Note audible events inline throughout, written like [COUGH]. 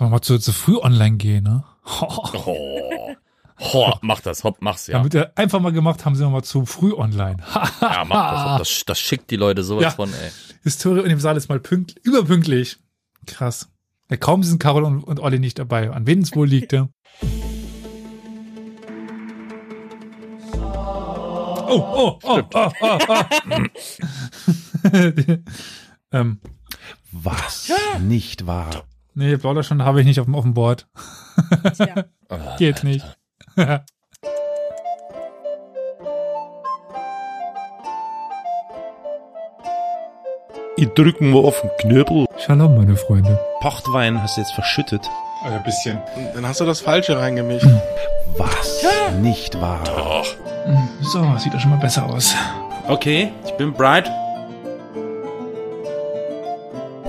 Sollen wir mal zu, zu früh online gehen, ne? [LAUGHS] Oh. Oh, mach das, hopp, mach's, ja. Damit wir einfach mal gemacht haben, sind wir mal zu früh online. [LAUGHS] ja, mach das, hopp, das, das schickt die Leute sowas Ja. von, ey. Historie Universal ist mal pünkt, überpünktlich. Krass. Ja, kaum sind Carol und, und Olli nicht dabei. An wen es wohl liegt, ja? Oh, oh, oh, oh, oh, oh. [LAUGHS] ähm, Was? Nicht wahr. Nee, Blauder habe ich nicht auf dem, auf dem Board. Tja. [LAUGHS] Ah, Geht nicht. Ich drücken wir auf den Knöbel. Shalom, meine Freunde. Pochtwein hast du jetzt verschüttet. Also ein bisschen. Dann hast du das Falsche reingemischt. Was? Nicht wahr. Doch. So, sieht doch schon mal besser aus. Okay, ich bin bright.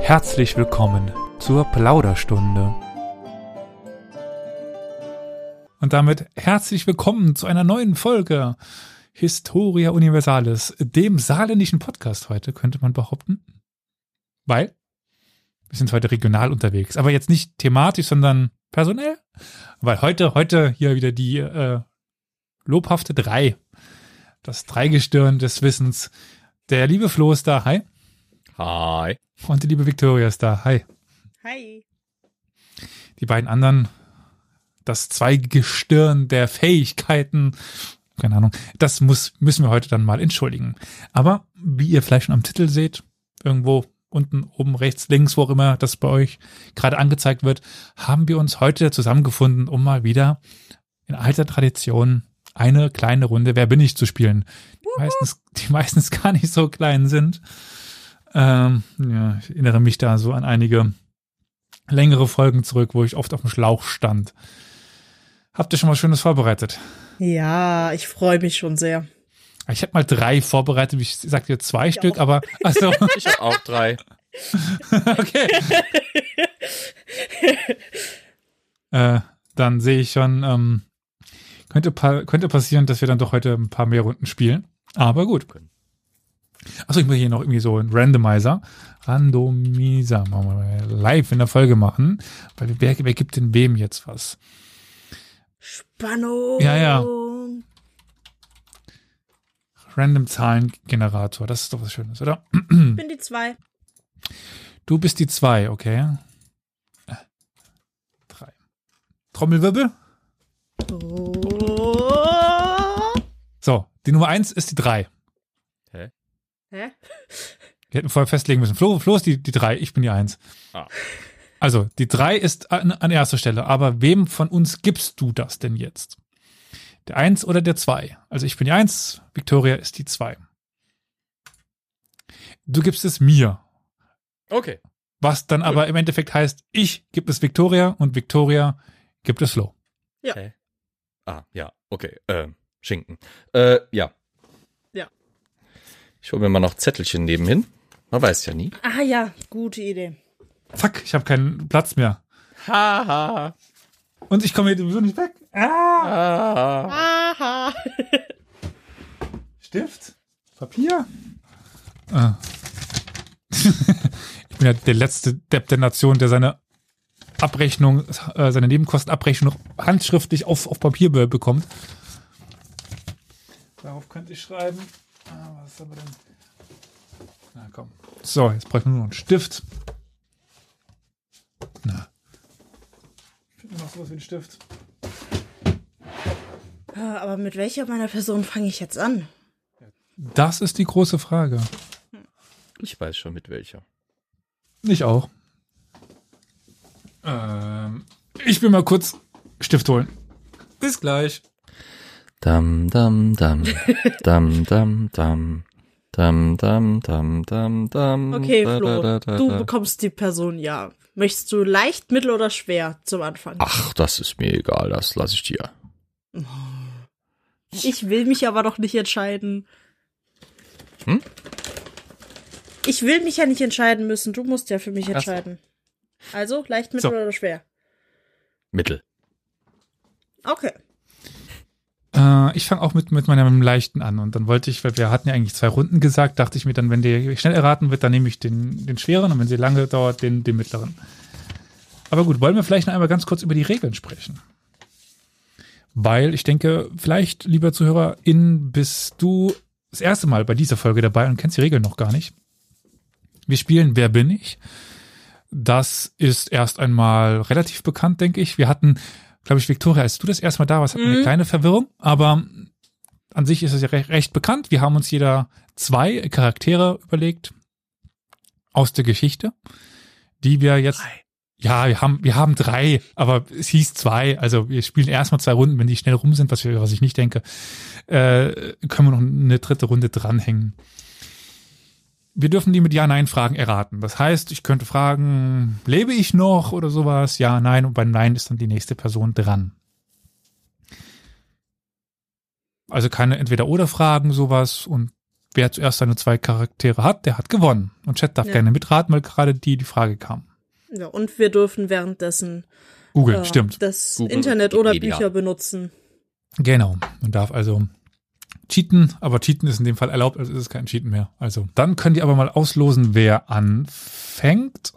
Herzlich willkommen zur Plauderstunde. Und damit herzlich willkommen zu einer neuen Folge Historia Universalis, dem saarländischen Podcast heute, könnte man behaupten. Weil wir sind heute regional unterwegs, aber jetzt nicht thematisch, sondern personell. Weil heute, heute hier wieder die äh, lobhafte Drei, das Dreigestirn des Wissens. Der liebe Flo ist da, hi. Hi. Und die liebe Victoria ist da, hi. Hi. Die beiden anderen, das Zweigestirn der Fähigkeiten, keine Ahnung, das muss, müssen wir heute dann mal entschuldigen. Aber wie ihr vielleicht schon am Titel seht, irgendwo unten, oben, rechts, links, wo auch immer das bei euch gerade angezeigt wird, haben wir uns heute zusammengefunden, um mal wieder in alter Tradition eine kleine Runde Wer bin ich zu spielen. Die meistens, die meistens [LAUGHS] gar nicht so klein sind. Ähm, ja, ich erinnere mich da so an einige längere Folgen zurück, wo ich oft auf dem Schlauch stand. Habt ihr schon mal Schönes vorbereitet? Ja, ich freue mich schon sehr. Ich habe mal drei vorbereitet, ich sagte jetzt zwei Stück, aber [LAUGHS] achso, Ich hab auch drei. [LAUGHS] okay. äh, dann sehe ich schon, ähm, könnte, pa könnte passieren, dass wir dann doch heute ein paar mehr Runden spielen. Aber gut. Achso, ich muss hier noch irgendwie so einen Randomizer. Randomizer. Machen wir mal live in der Folge machen. Weil wer, wer gibt denn wem jetzt was? Spannung. Ja, ja. Random Zahlengenerator. Das ist doch was Schönes, oder? Ich bin die zwei. Du bist die zwei, okay. Äh, Drei. Trommelwirbel. Oh. So, die Nummer eins ist die drei. Hä? Wir hätten vorher festlegen müssen. Flo, Flo ist die, die drei, ich bin die eins. Ah. Also, die drei ist an, an erster Stelle. Aber wem von uns gibst du das denn jetzt? Der eins oder der zwei? Also, ich bin die eins, Victoria ist die zwei. Du gibst es mir. Okay. Was dann aber im Endeffekt heißt, ich gebe es Victoria und Victoria gibt es Flo. Ja. Hä? Ah, ja, okay. Äh, Schinken. Äh, ja. Ja. Ich hole mir mal noch Zettelchen nebenhin. Man weiß ja nie. Ah ja, gute Idee. Zack, ich habe keinen Platz mehr. Haha. Und ich komme hier sowieso nicht weg. Ah, Ah. Aha. [LAUGHS] Stift? Papier? Ah. [LAUGHS] ich bin ja der letzte Depp der Nation, der seine Abrechnung, äh, seine Nebenkostenabrechnung noch handschriftlich auf, auf Papier be bekommt. Darauf könnte ich schreiben. Ah, was haben wir denn? Na komm. So, jetzt brauche ich nur noch einen Stift. Na. Finden wir noch sowas wie einen Stift? Aber mit welcher meiner Personen fange ich jetzt an? Das ist die große Frage. Ich weiß schon mit welcher. Ich auch. Ähm, ich will mal kurz Stift holen. Bis gleich. Dam, dam, dam. dam, dam, dam. Dam, dam, dam, dam, dam. Okay, Da, Flo, da, da, du bekommst die Person ja. Möchtest du leicht, mittel oder schwer zum Anfang? Ach, das ist mir egal, das lasse ich dir. Ich will mich aber doch nicht entscheiden. Hm? Ich will mich ja nicht entscheiden müssen. Du musst ja für mich entscheiden. Also, leicht, mittel So. oder schwer? Mittel. Okay. Äh, ich fange auch mit, mit meinem leichten an. Und dann wollte ich, weil wir hatten ja eigentlich zwei Runden gesagt, dachte ich mir dann, wenn der schnell erraten wird, dann nehme ich den, den schweren und wenn sie lange dauert, den, den mittleren. Aber gut, wollen wir vielleicht noch einmal ganz kurz über die Regeln sprechen? Weil ich denke, vielleicht, lieber ZuhörerInnen, bist du das erste Mal bei dieser Folge dabei und kennst die Regeln noch gar nicht. Wir spielen Wer bin ich? Das ist erst einmal relativ bekannt, denke ich. Wir hatten, glaube ich, Victoria, als du das erste Mal da warst, hatten wir eine Mhm. kleine Verwirrung, aber an sich ist es ja recht, recht bekannt. Wir haben uns jeder zwei Charaktere überlegt aus der Geschichte, die wir jetzt ja, wir haben, wir haben drei, aber es hieß zwei. Also wir spielen erstmal zwei Runden, wenn die schnell rum sind, was, wir, was ich nicht denke, äh, können wir noch eine dritte Runde dranhängen. Wir dürfen die mit Ja-Nein-Fragen erraten. Das heißt, ich könnte fragen, lebe ich noch oder sowas? Ja, nein. Und bei Nein ist dann die nächste Person dran. Also keine Entweder-Oder-Fragen, sowas. Und wer zuerst seine zwei Charaktere hat, der hat gewonnen. Und Chat darf Ja. gerne mitraten, weil gerade die die Frage kam. Ja, und wir dürfen währenddessen Google, äh, stimmt. das Google Internet oder Wikipedia. Bücher benutzen. Genau. Man darf also cheaten, aber cheaten ist in dem Fall erlaubt, also ist es kein Cheaten mehr. Also dann könnt ihr aber mal auslosen, wer anfängt.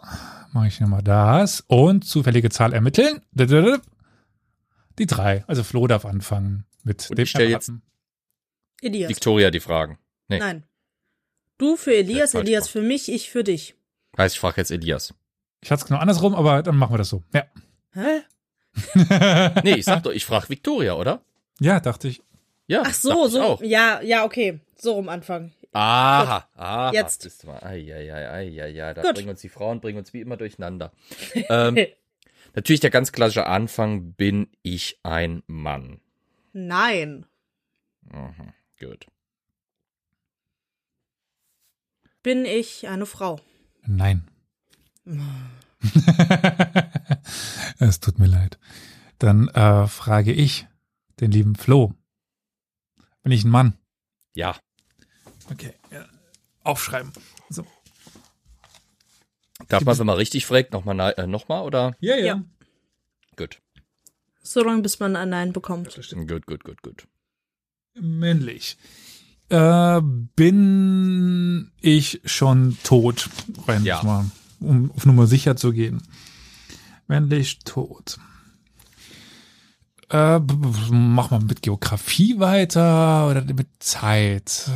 Mache ich nochmal das. Und zufällige Zahl ermitteln. Die drei. Also Flo darf anfangen mit Und dem ich stell jetzt-. Elias. Victoria die Fragen. Nee. Nein. Du für Elias, falsch Elias für mich, ich für dich. Heißt, ich frage jetzt Elias. Ich hatte es genau andersrum, aber dann machen wir das so. Ja. Hä? [LAUGHS] Nee, ich sag doch, ich frage Victoria, oder? ja, dachte ich. Ja. Ach so, so. Auch. Ja, ja, okay. So rum anfangen. Aha, aha. Jetzt. Bist du mal. Ai, ai, ai, ai, ai, ai. Da Gut. bringen uns die Frauen, bringen uns wie immer durcheinander. [LAUGHS] ähm, natürlich der ganz klassische Anfang, bin ich ein Mann. Nein. Mhm, gut. Bin ich eine Frau? Nein. [LAUGHS] [LAUGHS] es tut mir leid. Dann äh, frage ich den lieben Flo. Bin ich ein Mann? Ja. Okay. Ja. Aufschreiben. So. Darf man, wenn man richtig fragt, nochmal äh, noch mal, oder? Ja, ja. Gut. So lange, bis man ein Nein bekommt. Gut, gut, gut, gut. Männlich. Äh, bin ich schon tot? Rein Ja. mal, um auf Nummer sicher zu gehen. Männlich tot. Äh, mach mal mit Geografie weiter oder mit Zeit.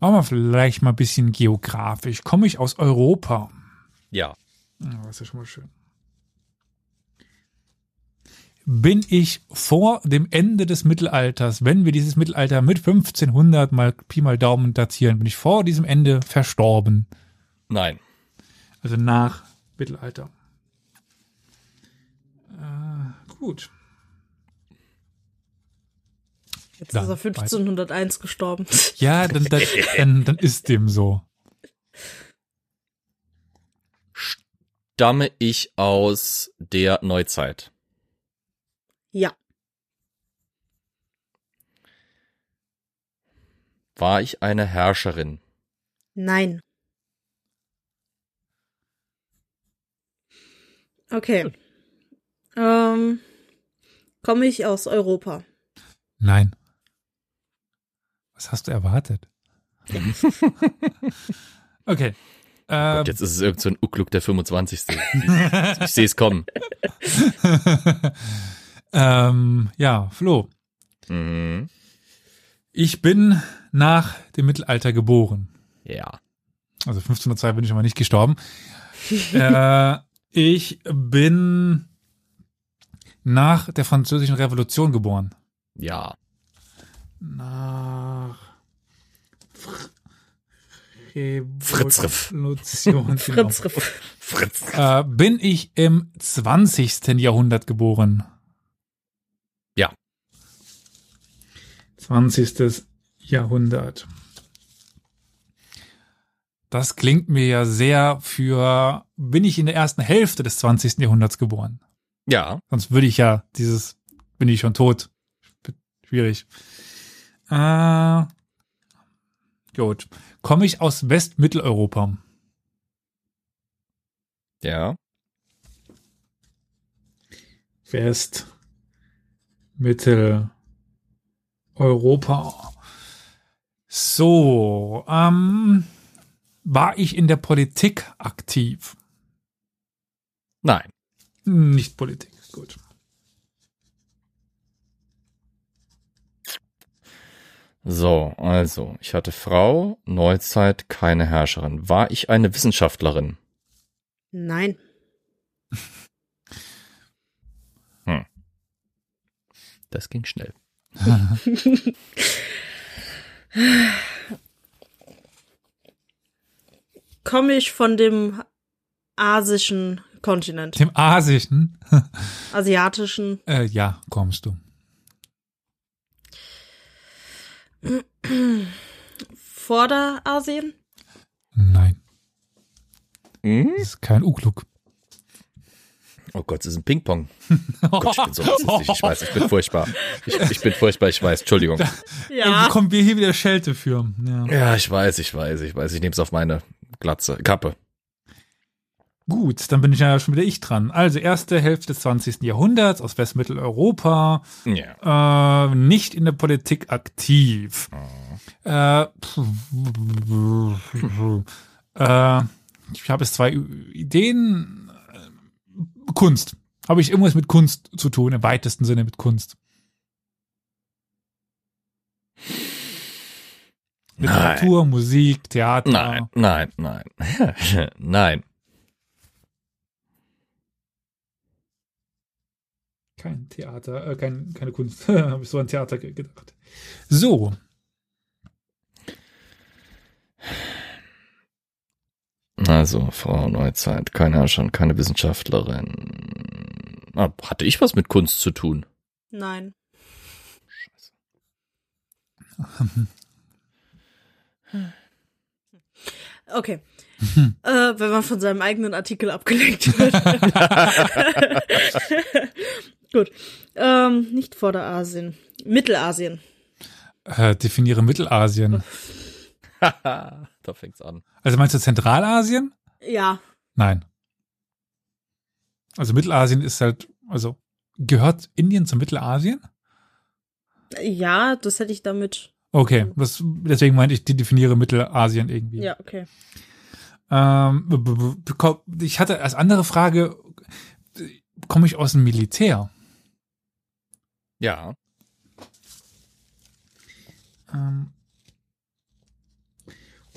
Machen wir vielleicht mal ein bisschen geografisch. Komme ich aus Europa? Ja. Ja, das ist ja schon mal schön. Bin ich vor dem Ende des Mittelalters, wenn wir dieses Mittelalter mit 1500 mal Pi mal Daumen datieren, bin ich vor diesem Ende verstorben? Nein. Also nach Mittelalter. Äh, gut. Jetzt Dann ist er 1501 gestorben. [LAUGHS] Ja, dann, dann, dann, dann ist dem so. Stamme ich aus der Neuzeit? Ja. War ich eine Herrscherin? Nein. Okay. [LAUGHS] Ähm, komme ich aus Europa? Nein. Was hast du erwartet? [LAUGHS] okay. Ähm, Und jetzt ist es irgend so ein Ukluk der 25. ich sehe es kommen. [LAUGHS] ähm, ja, Flo. Mhm. Ich bin nach dem Mittelalter geboren. Ja. Also 1502 bin ich aber nicht gestorben. äh, ich bin nach der französischen Revolution geboren. Ja. Nach Fritzriff. Revolution. [LAUGHS] genau. Fritz Riff. Fritz. Äh, bin ich im 20. Jahrhundert geboren? Ja. 20. Jahrhundert. Das klingt mir ja sehr für, bin ich in der ersten Hälfte des 20. Jahrhunderts geboren? Ja. Sonst würde ich ja dieses, bin ich schon tot. Schwierig. Äh, gut. Komme ich aus Westmitteleuropa? Ja. West, Mitteleuropa. So, ähm, war ich in der Politik aktiv? Nein. Nicht Politik. Gut. So, also, ich hatte Frau, Neuzeit, keine Herrscherin. War ich eine Wissenschaftlerin? Nein. Das ging schnell. [LAUGHS] Komme ich von dem asischen Kontinent? Dem Asischen. [LAUGHS] Asiatischen? Äh, ja, kommst du. Vorderasien? Nein, Hm? das ist kein Ukluk. Oh Gott, das ist ein Ping-Pong. [LAUGHS] Oh Gott, ich bin so rassistisch. Ich weiß, ich bin furchtbar. Ich, ich bin furchtbar, ich weiß. Entschuldigung. Ey, Ja. wo kommen wir hier wieder Schelte für? Ja. Ja, ich weiß, ich weiß, ich weiß. Ich nehme es auf meine Glatze. Kappe. Gut, dann bin ich ja schon wieder ich dran. Also erste Hälfte des 20. Jahrhunderts aus Westmitteleuropa, Ja. äh, nicht in der Politik aktiv. Äh, äh, ich habe jetzt zwei Ideen. Kunst. Habe ich irgendwas mit Kunst zu tun, im weitesten Sinne mit Kunst? Literatur, Musik, Theater. Nein, nein, nein. [LAUGHS] nein. Kein Theater, äh, kein, keine Kunst. [LAUGHS] Habe ich so an Theater ge- gedacht. So, Also, Frau Neuzeit, keine Herrscherin, keine Wissenschaftlerin. Ah, hatte ich was mit Kunst zu tun? Nein. Okay. äh, wenn man von seinem eigenen Artikel abgelenkt wird. [LAUGHS] [LAUGHS] Gut. Ähm, nicht Vorderasien. Mittelasien. äh, definiere Mittelasien. [LAUGHS] da fängt's an. Also meinst du Zentralasien? Ja. Nein. Also Mittelasien ist halt, also gehört Indien zu Mittelasien? Ja, das hätte ich damit. Okay, das, deswegen meinte ich, die definiere Mittelasien irgendwie. Ja, okay. Ähm, ich hatte als andere Frage, komme ich aus dem Militär? Ja. Ähm,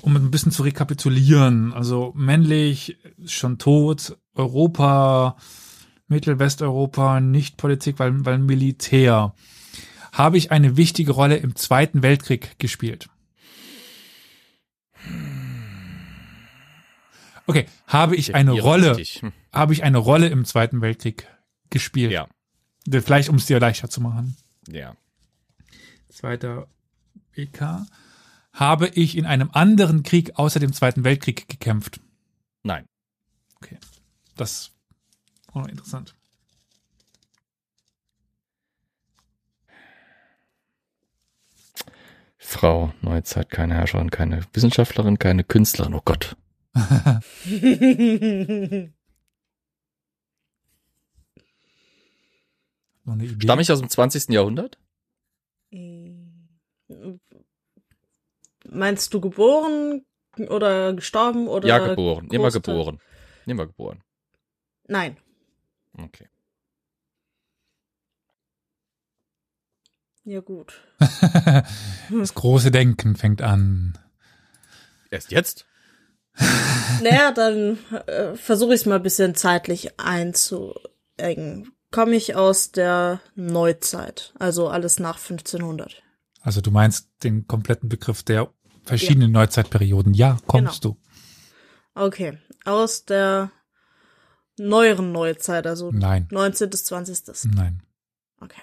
um ein bisschen zu rekapitulieren, also männlich, schon tot, Europa, Mittelwesteuropa, nicht Politik, weil, weil Militär. Habe ich eine wichtige Rolle im Zweiten Weltkrieg gespielt? Okay, habe ich eine Rolle, habe ich eine Rolle im Zweiten Weltkrieg gespielt? Ja. Vielleicht, um es dir leichter zu machen. Ja. Zweiter WK. Habe ich in einem anderen Krieg außer dem Zweiten Weltkrieg gekämpft? Nein. Okay. Das auch noch interessant. Frau Neuzeit, keine Herrscherin, keine Wissenschaftlerin, keine Künstlerin. Oh Gott. [LAUGHS] Noch eine Idee? Stamme ich aus dem 20. Jahrhundert? Meinst du geboren oder gestorben oder? ja, geboren. Immer große- geboren. Immer geboren. Nein. Okay. Ja, gut. [LAUGHS] das große Denken fängt an. Erst jetzt? Naja, dann äh, versuche ich es mal ein bisschen zeitlich einzuengen. Komme ich aus der Neuzeit, also alles nach 1500. Also du meinst den kompletten Begriff der verschiedenen Neuzeitperioden. Ja, kommst Genau. du. Okay, aus der neueren Neuzeit, also Nein, 19. bis 20. nein. Okay.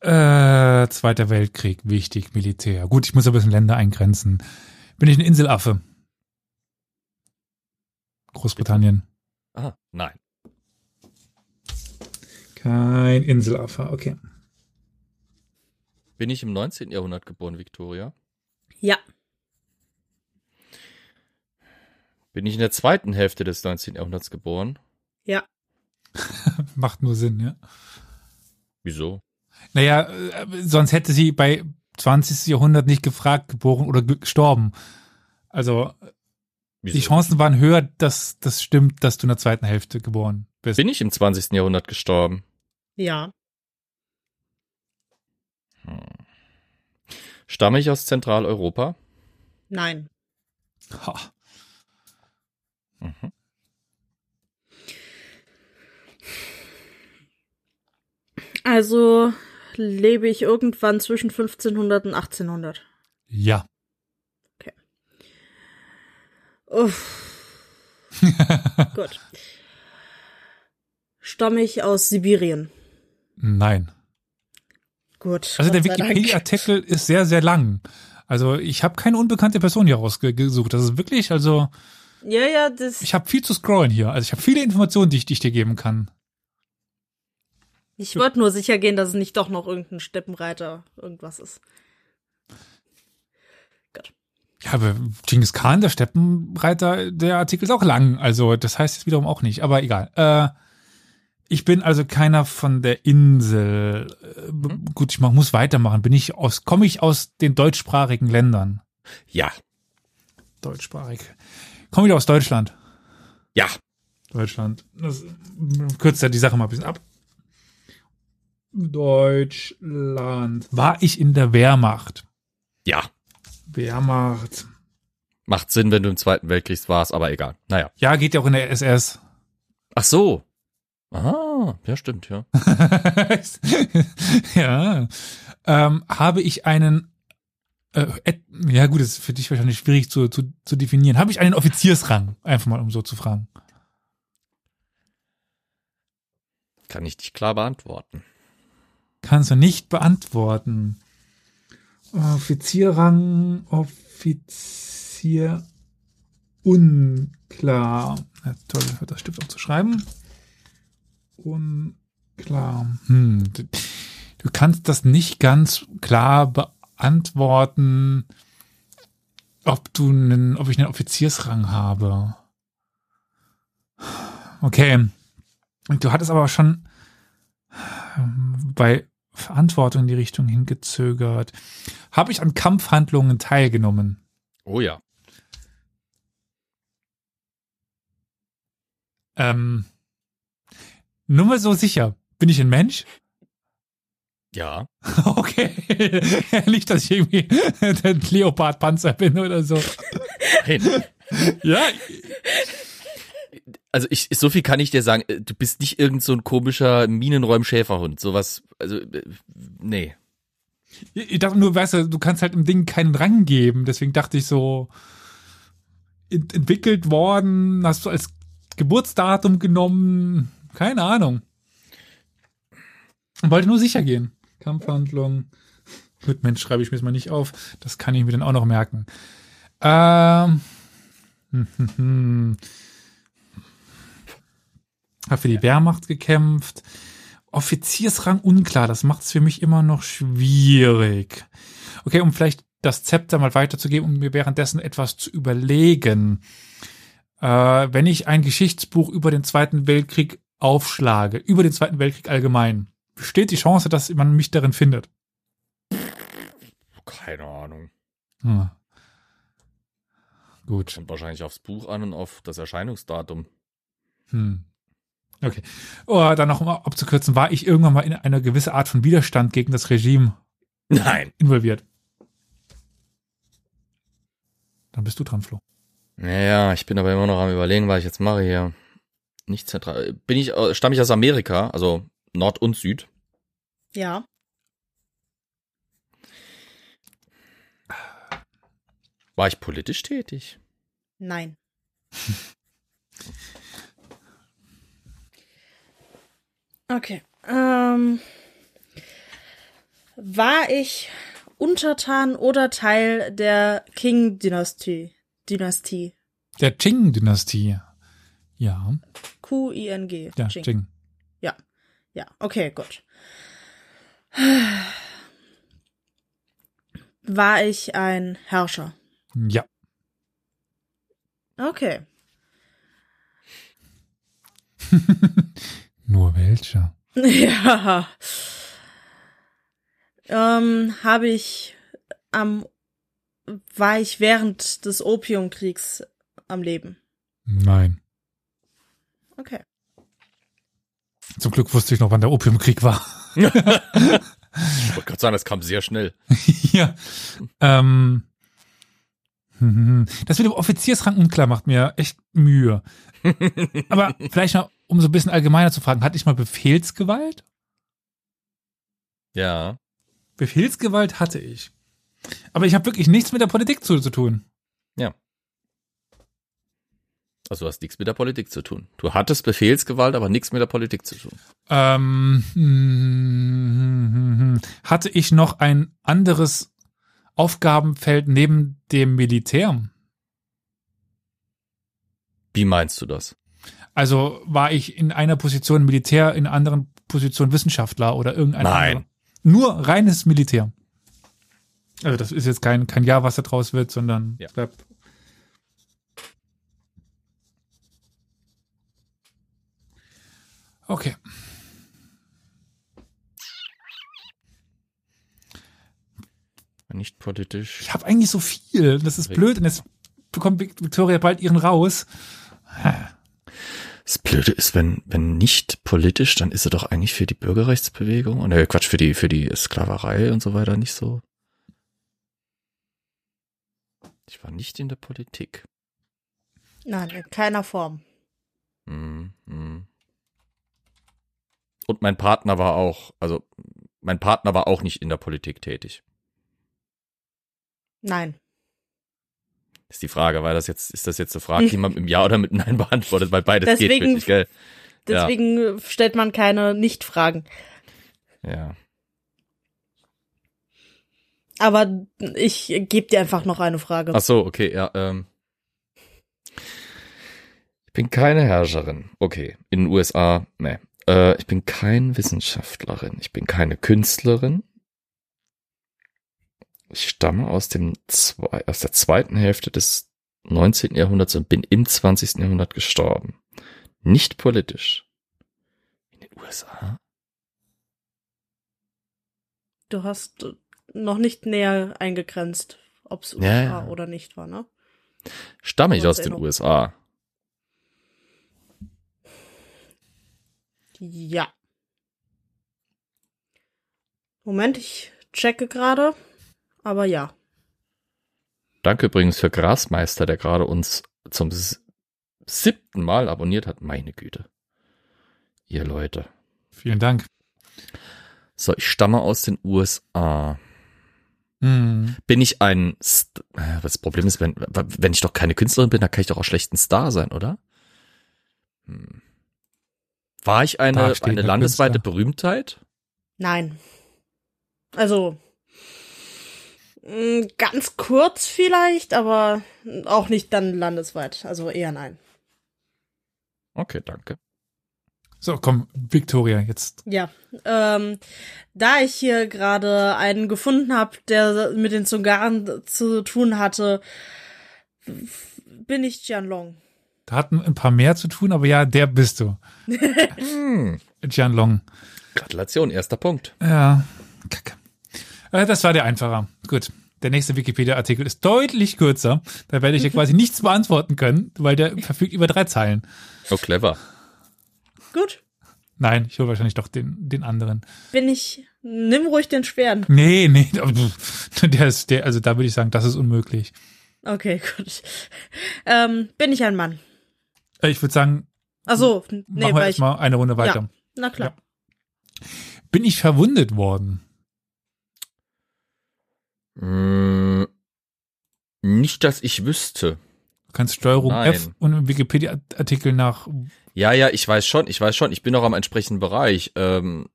Äh, Zweiter Weltkrieg, wichtig, Militär. Gut, ich muss ein bisschen Länder eingrenzen. Bin ich ein Inselaffe? Großbritannien. Ah, nein. Kein Inselaffe, okay. Bin ich im 19. Jahrhundert geboren, Victoria? Ja, Bin ich in der zweiten Hälfte des 19. Jahrhunderts geboren? ja. [LAUGHS] Macht nur Sinn, ja. Wieso? Naja, äh, sonst hätte sie bei 20. Jahrhundert nicht gefragt, geboren oder ge- gestorben. Also, Wieso? Die Chancen waren höher, dass das stimmt, dass du in der zweiten Hälfte geboren bist. Bin ich im 20. Jahrhundert gestorben? Ja. Stamme ich aus Zentraleuropa? Nein. Ha. Mhm. Also lebe ich irgendwann zwischen 1500 und 1800. Ja. Uff. [LAUGHS] Gut. Stamme ich aus Sibirien. Nein. Gut. Also der Gott. Wikipedia-Artikel ist sehr, sehr lang. Also ich habe keine unbekannte Person hier rausgesucht. Das ist wirklich, also Ja, ja, das. ich habe viel zu scrollen hier. Also ich habe viele Informationen, die ich, die ich dir geben kann. Ich wollte nur sicher gehen, dass es nicht doch noch irgendein Steppenreiter irgendwas ist. Ja, aber Genghis Khan, der Steppenreiter, der Artikel ist auch lang. Also das heißt jetzt wiederum auch nicht. Aber egal. Äh, ich bin also keiner von der Insel. Äh, b- gut, ich muss weitermachen. Bin ich aus, komme ich aus den deutschsprachigen Ländern? Ja. Deutschsprachig. Komme ich aus Deutschland? Ja. Deutschland. Das mm, kürzt ja die Sache mal ein bisschen ab. Deutschland. War ich in der Wehrmacht? Ja. Wehrmacht. Macht Sinn, wenn du im Zweiten Weltkrieg warst, aber egal. Naja. Ja, geht ja auch in der SS. Ach so. Ah, ja, stimmt, ja. [LAUGHS] ja. Ähm, habe ich einen, äh, ja gut, das ist für dich wahrscheinlich schwierig zu, zu, zu definieren. Habe ich einen Offiziersrang? Einfach mal, um so zu fragen. Kann ich dich klar beantworten. Kannst du nicht beantworten. Offizierrang, Offizier, unklar. Ja, toll, das Stift auch zu schreiben. Unklar. Hm. Du, kannst das nicht ganz klar beantworten, ob du einen, ob ich einen Offiziersrang habe. Okay. Du hattest aber schon ähm, bei Verantwortung in die Richtung hingezögert. Habe ich an Kampfhandlungen teilgenommen? Oh ja. Ähm, nur mal so sicher. Bin ich ein Mensch? [LAUGHS] Ja. Okay. [LAUGHS] Nicht, dass ich irgendwie [LAUGHS] der Leopardpanzer bin oder so. Nein. Ja, Also ich, so viel kann ich dir sagen. äh, Du bist nicht irgend so ein komischer Minenräum-Schäferhund. Sowas, also, äh, nee. ich dachte nur, weißt du, du kannst halt im Ding keinen Rang geben. Deswegen dachte ich so, ent entwickelt worden, hast du als Geburtsdatum genommen, keine Ahnung. Wollte nur sicher gehen. Kampfhandlung. Gut, Mensch, schreibe ich mir jetzt mal nicht auf. Das kann ich mir dann auch noch merken. Ähm. hm, hm, hm. Hab für die Wehrmacht gekämpft. Offiziersrang unklar, das macht es für mich immer noch schwierig. Okay, um vielleicht das Zepter mal weiterzugeben und mir währenddessen etwas zu überlegen. Äh, wenn ich ein Geschichtsbuch über den Zweiten Weltkrieg aufschlage, über den Zweiten Weltkrieg allgemein, besteht die Chance, dass man mich darin findet. Keine Ahnung. Hm. Gut. Kommt wahrscheinlich aufs Buch an und auf das Erscheinungsdatum. Hm. Okay. Oh, dann noch um abzukürzen, war ich irgendwann mal in einer gewisse Art von Widerstand gegen das Regime Nein. involviert? Dann bist du dran, Flo. Naja, ich bin aber immer noch am überlegen, was ich jetzt mache hier. Nicht zentral. Bin ich, äh, stamme ich aus Amerika, also Nord und Süd. Ja. War ich politisch tätig? Nein. [LAUGHS] Okay. Ähm, war ich Untertan oder Teil der Qing-Dynastie? Dynastie. Der Qing-Dynastie. Ja, Q-I-N-G. ja, Qing. Qing. Ja. Ja, okay, gut. War ich ein Herrscher? Ja. Okay. [LAUGHS] Nur welcher? [LAUGHS] Ja. Ähm, habe ich am war ich während des Opiumkriegs am Leben? Nein. Okay. Zum Glück wusste ich noch, wann der Opiumkrieg war. [LAUGHS] [LAUGHS] Ich wollte gerade sagen, das kam sehr schnell. [LAUGHS] ja. Ähm, hm, das mit dem Offiziersrang unklar macht mir echt Mühe. Aber vielleicht mal, um so ein bisschen allgemeiner zu fragen, hatte ich mal Befehlsgewalt? Ja. Befehlsgewalt hatte ich. Aber ich habe wirklich nichts mit der Politik zu, zu tun. Also du hast nichts mit der Politik zu tun. Du hattest Befehlsgewalt, aber nichts mit der Politik zu tun. Ähm, hm, hatte ich noch ein anderes Aufgabenfeld neben dem Militär? Wie meinst du das? Also war ich in einer Position Militär, in einer anderen Position Wissenschaftler oder irgendein Nein. anderer? Nur reines Militär. Also das ist jetzt kein, kein Ja, was da draus wird, sondern Ja. bleibt Okay. Nicht politisch. Ich habe eigentlich so viel. Das ist blöd. Und jetzt bekommt Victoria bald ihren raus. Das Blöde ist, wenn, wenn nicht politisch, dann ist er doch eigentlich für die Bürgerrechtsbewegung und äh, Quatsch, für die, für die Sklaverei und so weiter nicht so. Ich war nicht in der Politik. Nein, in keiner Form. Hm, hm. Und mein Partner war auch, also mein Partner war auch nicht in der Politik tätig. Nein. Ist die Frage, weil das jetzt, ist das jetzt eine Frage, die man [LAUGHS] mit Ja oder mit Nein beantwortet, weil beides geht Deswegen- nicht, gell? Ja. Deswegen stellt man keine Nicht-Fragen. Ja. Aber ich gebe dir einfach noch eine Frage. Ach so, okay, ja, ähm. Ich bin keine Herrscherin. Okay, in den USA, ne. Äh, ich bin kein Wissenschaftlerin. Ich bin keine Künstlerin. Ich stamme aus dem zwei, aus der zweiten Hälfte des 19. Jahrhunderts und bin im 20. Jahrhundert gestorben. Nicht politisch. In den USA? Du hast noch nicht näher eingegrenzt, ob es Ja, USA ja. oder nicht war, ne? Stamme ich aus den. USA? Ja. Moment, ich checke gerade. Aber ja. Danke übrigens für Grasmeister, der gerade uns zum siebten Mal abonniert hat. Meine Güte. Ihr Leute. Vielen Dank. So, ich stamme aus den USA. Hm. Bin ich ein, St äh, das Problem ist, wenn, wenn ich doch keine Künstlerin bin, dann kann ich doch auch schlecht ein Star sein, oder? Hm. War ich eine, eine ein landesweite Künstler. Berühmtheit? Nein. Also. mh, Ganz kurz vielleicht, aber auch nicht dann landesweit. Also eher nein. Okay, danke. So, komm, Victoria, jetzt. Ja. Ähm, da ich hier gerade einen gefunden habe, der mit den Zungaren zu tun hatte, bin ich Jianlong. Da hatten ein paar mehr zu tun, aber ja, der bist du. [LAUGHS] Hm. Jian Long. Gratulation, erster Punkt. Ja, kacke. Äh, das war der einfacher. Gut. Der nächste Wikipedia-Artikel ist deutlich kürzer. Da werde ich dir [LAUGHS] quasi nichts beantworten können, weil der verfügt über drei Zeilen. Oh, clever. Gut. Nein, ich hole wahrscheinlich doch den, den anderen. Bin ich. Nimm ruhig den schweren. Nee, nee, [LAUGHS] der ist, der, also da würde ich sagen, das ist unmöglich. Okay, gut. Ähm, bin ich ein Mann? Äh, Ich würde sagen, Ach so, nee, machen wir erstmal eine Runde weiter. Na klar. Bin ich verwundet worden? Hm, nicht, dass ich wüsste. Du kannst Steuerung Nein. F und im Wikipedia-Artikel nach Ja, ja, ich weiß schon, ich weiß schon, ich bin auch am entsprechenden Bereich. Ähm,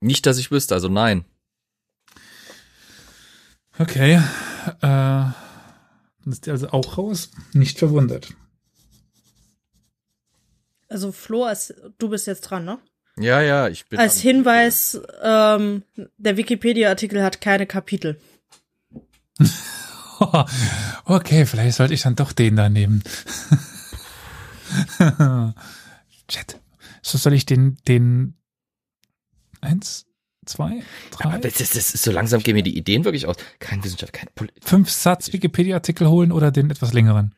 nicht, dass ich wüsste, also nein. Okay. Äh, dann ist der also auch raus. Nicht verwundert. Also Flo, als, du bist jetzt dran, ne? Ja, ja, ich bin. Als Hinweis, ähm, der Wikipedia-Artikel hat keine Kapitel. [LAUGHS] okay, vielleicht sollte ich dann doch den da nehmen. [LAUGHS] Chat. So soll ich den, den eins, zwei, Aber drei, das, das, das ist so langsam gehen mir die Ideen wirklich aus. Kein Wissenschaft, kein Poli fünf Satz Wikipedia-Artikel holen oder den etwas längeren?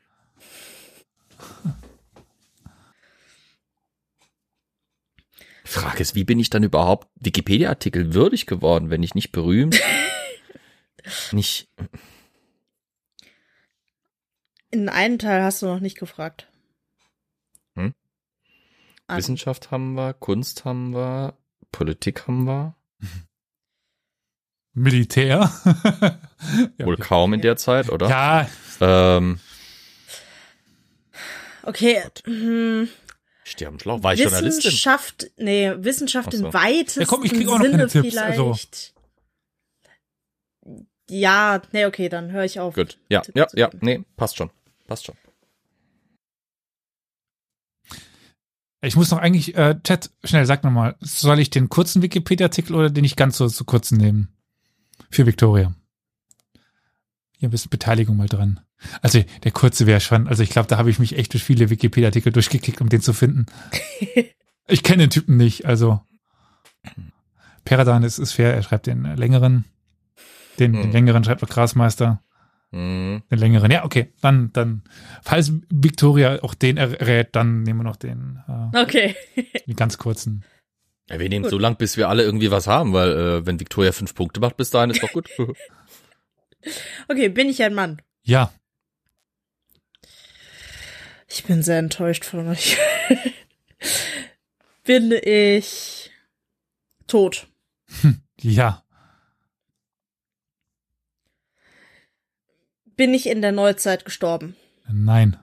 Frage ist, wie bin ich dann überhaupt Wikipedia-Artikel würdig geworden, wenn ich nicht berühmt, [LAUGHS] nicht, In einem Teil hast du noch nicht gefragt. Hm? Ah, Wissenschaft haben wir, Kunst haben wir, Politik haben wir, [LAUGHS] Militär. [LAUGHS] ja, wohl okay. kaum in der Zeit, oder? ja, Ähm, Okay, hm, Sterbenschlauch, war ich Journalistin? Wissenschaft, nee, Wissenschaft so. im weitesten Ja, komm, ich krieg auch noch Sinne Tipps, vielleicht. also. Ja, nee, okay, dann höre ich auf. Gut, ja, ja, ja, nee, passt schon, passt schon. ich muss noch eigentlich, äh, Chat, schnell, sag nochmal, soll ich den kurzen Wikipedia-Artikel oder den nicht ganz so, so kurzen nehmen? Für Victoria. Hier ein bisschen Beteiligung mal dran. Also der kurze wäre schon, also ich glaube, da habe ich mich echt durch viele Wikipedia-Artikel durchgeklickt, um den zu finden. [LAUGHS] ich kenne den Typen nicht, also Peradan ist, ist fair, er schreibt den längeren. Den, den Hm. längeren schreibt auch Grasmeister. Hm, Den längeren, ja, okay. Dann, dann, falls Victoria auch den errät, dann nehmen wir noch den, äh, Okay. den ganz kurzen. ja, wir nehmen Gut. so lang, bis wir alle irgendwie was haben, weil äh, wenn Victoria fünf Punkte macht bis dahin, ist doch gut. [LAUGHS] Okay, bin ich ein Mann? Ja, Ich bin sehr enttäuscht von euch. [LAUGHS] bin ich tot? ja, Bin ich in der Neuzeit gestorben? nein.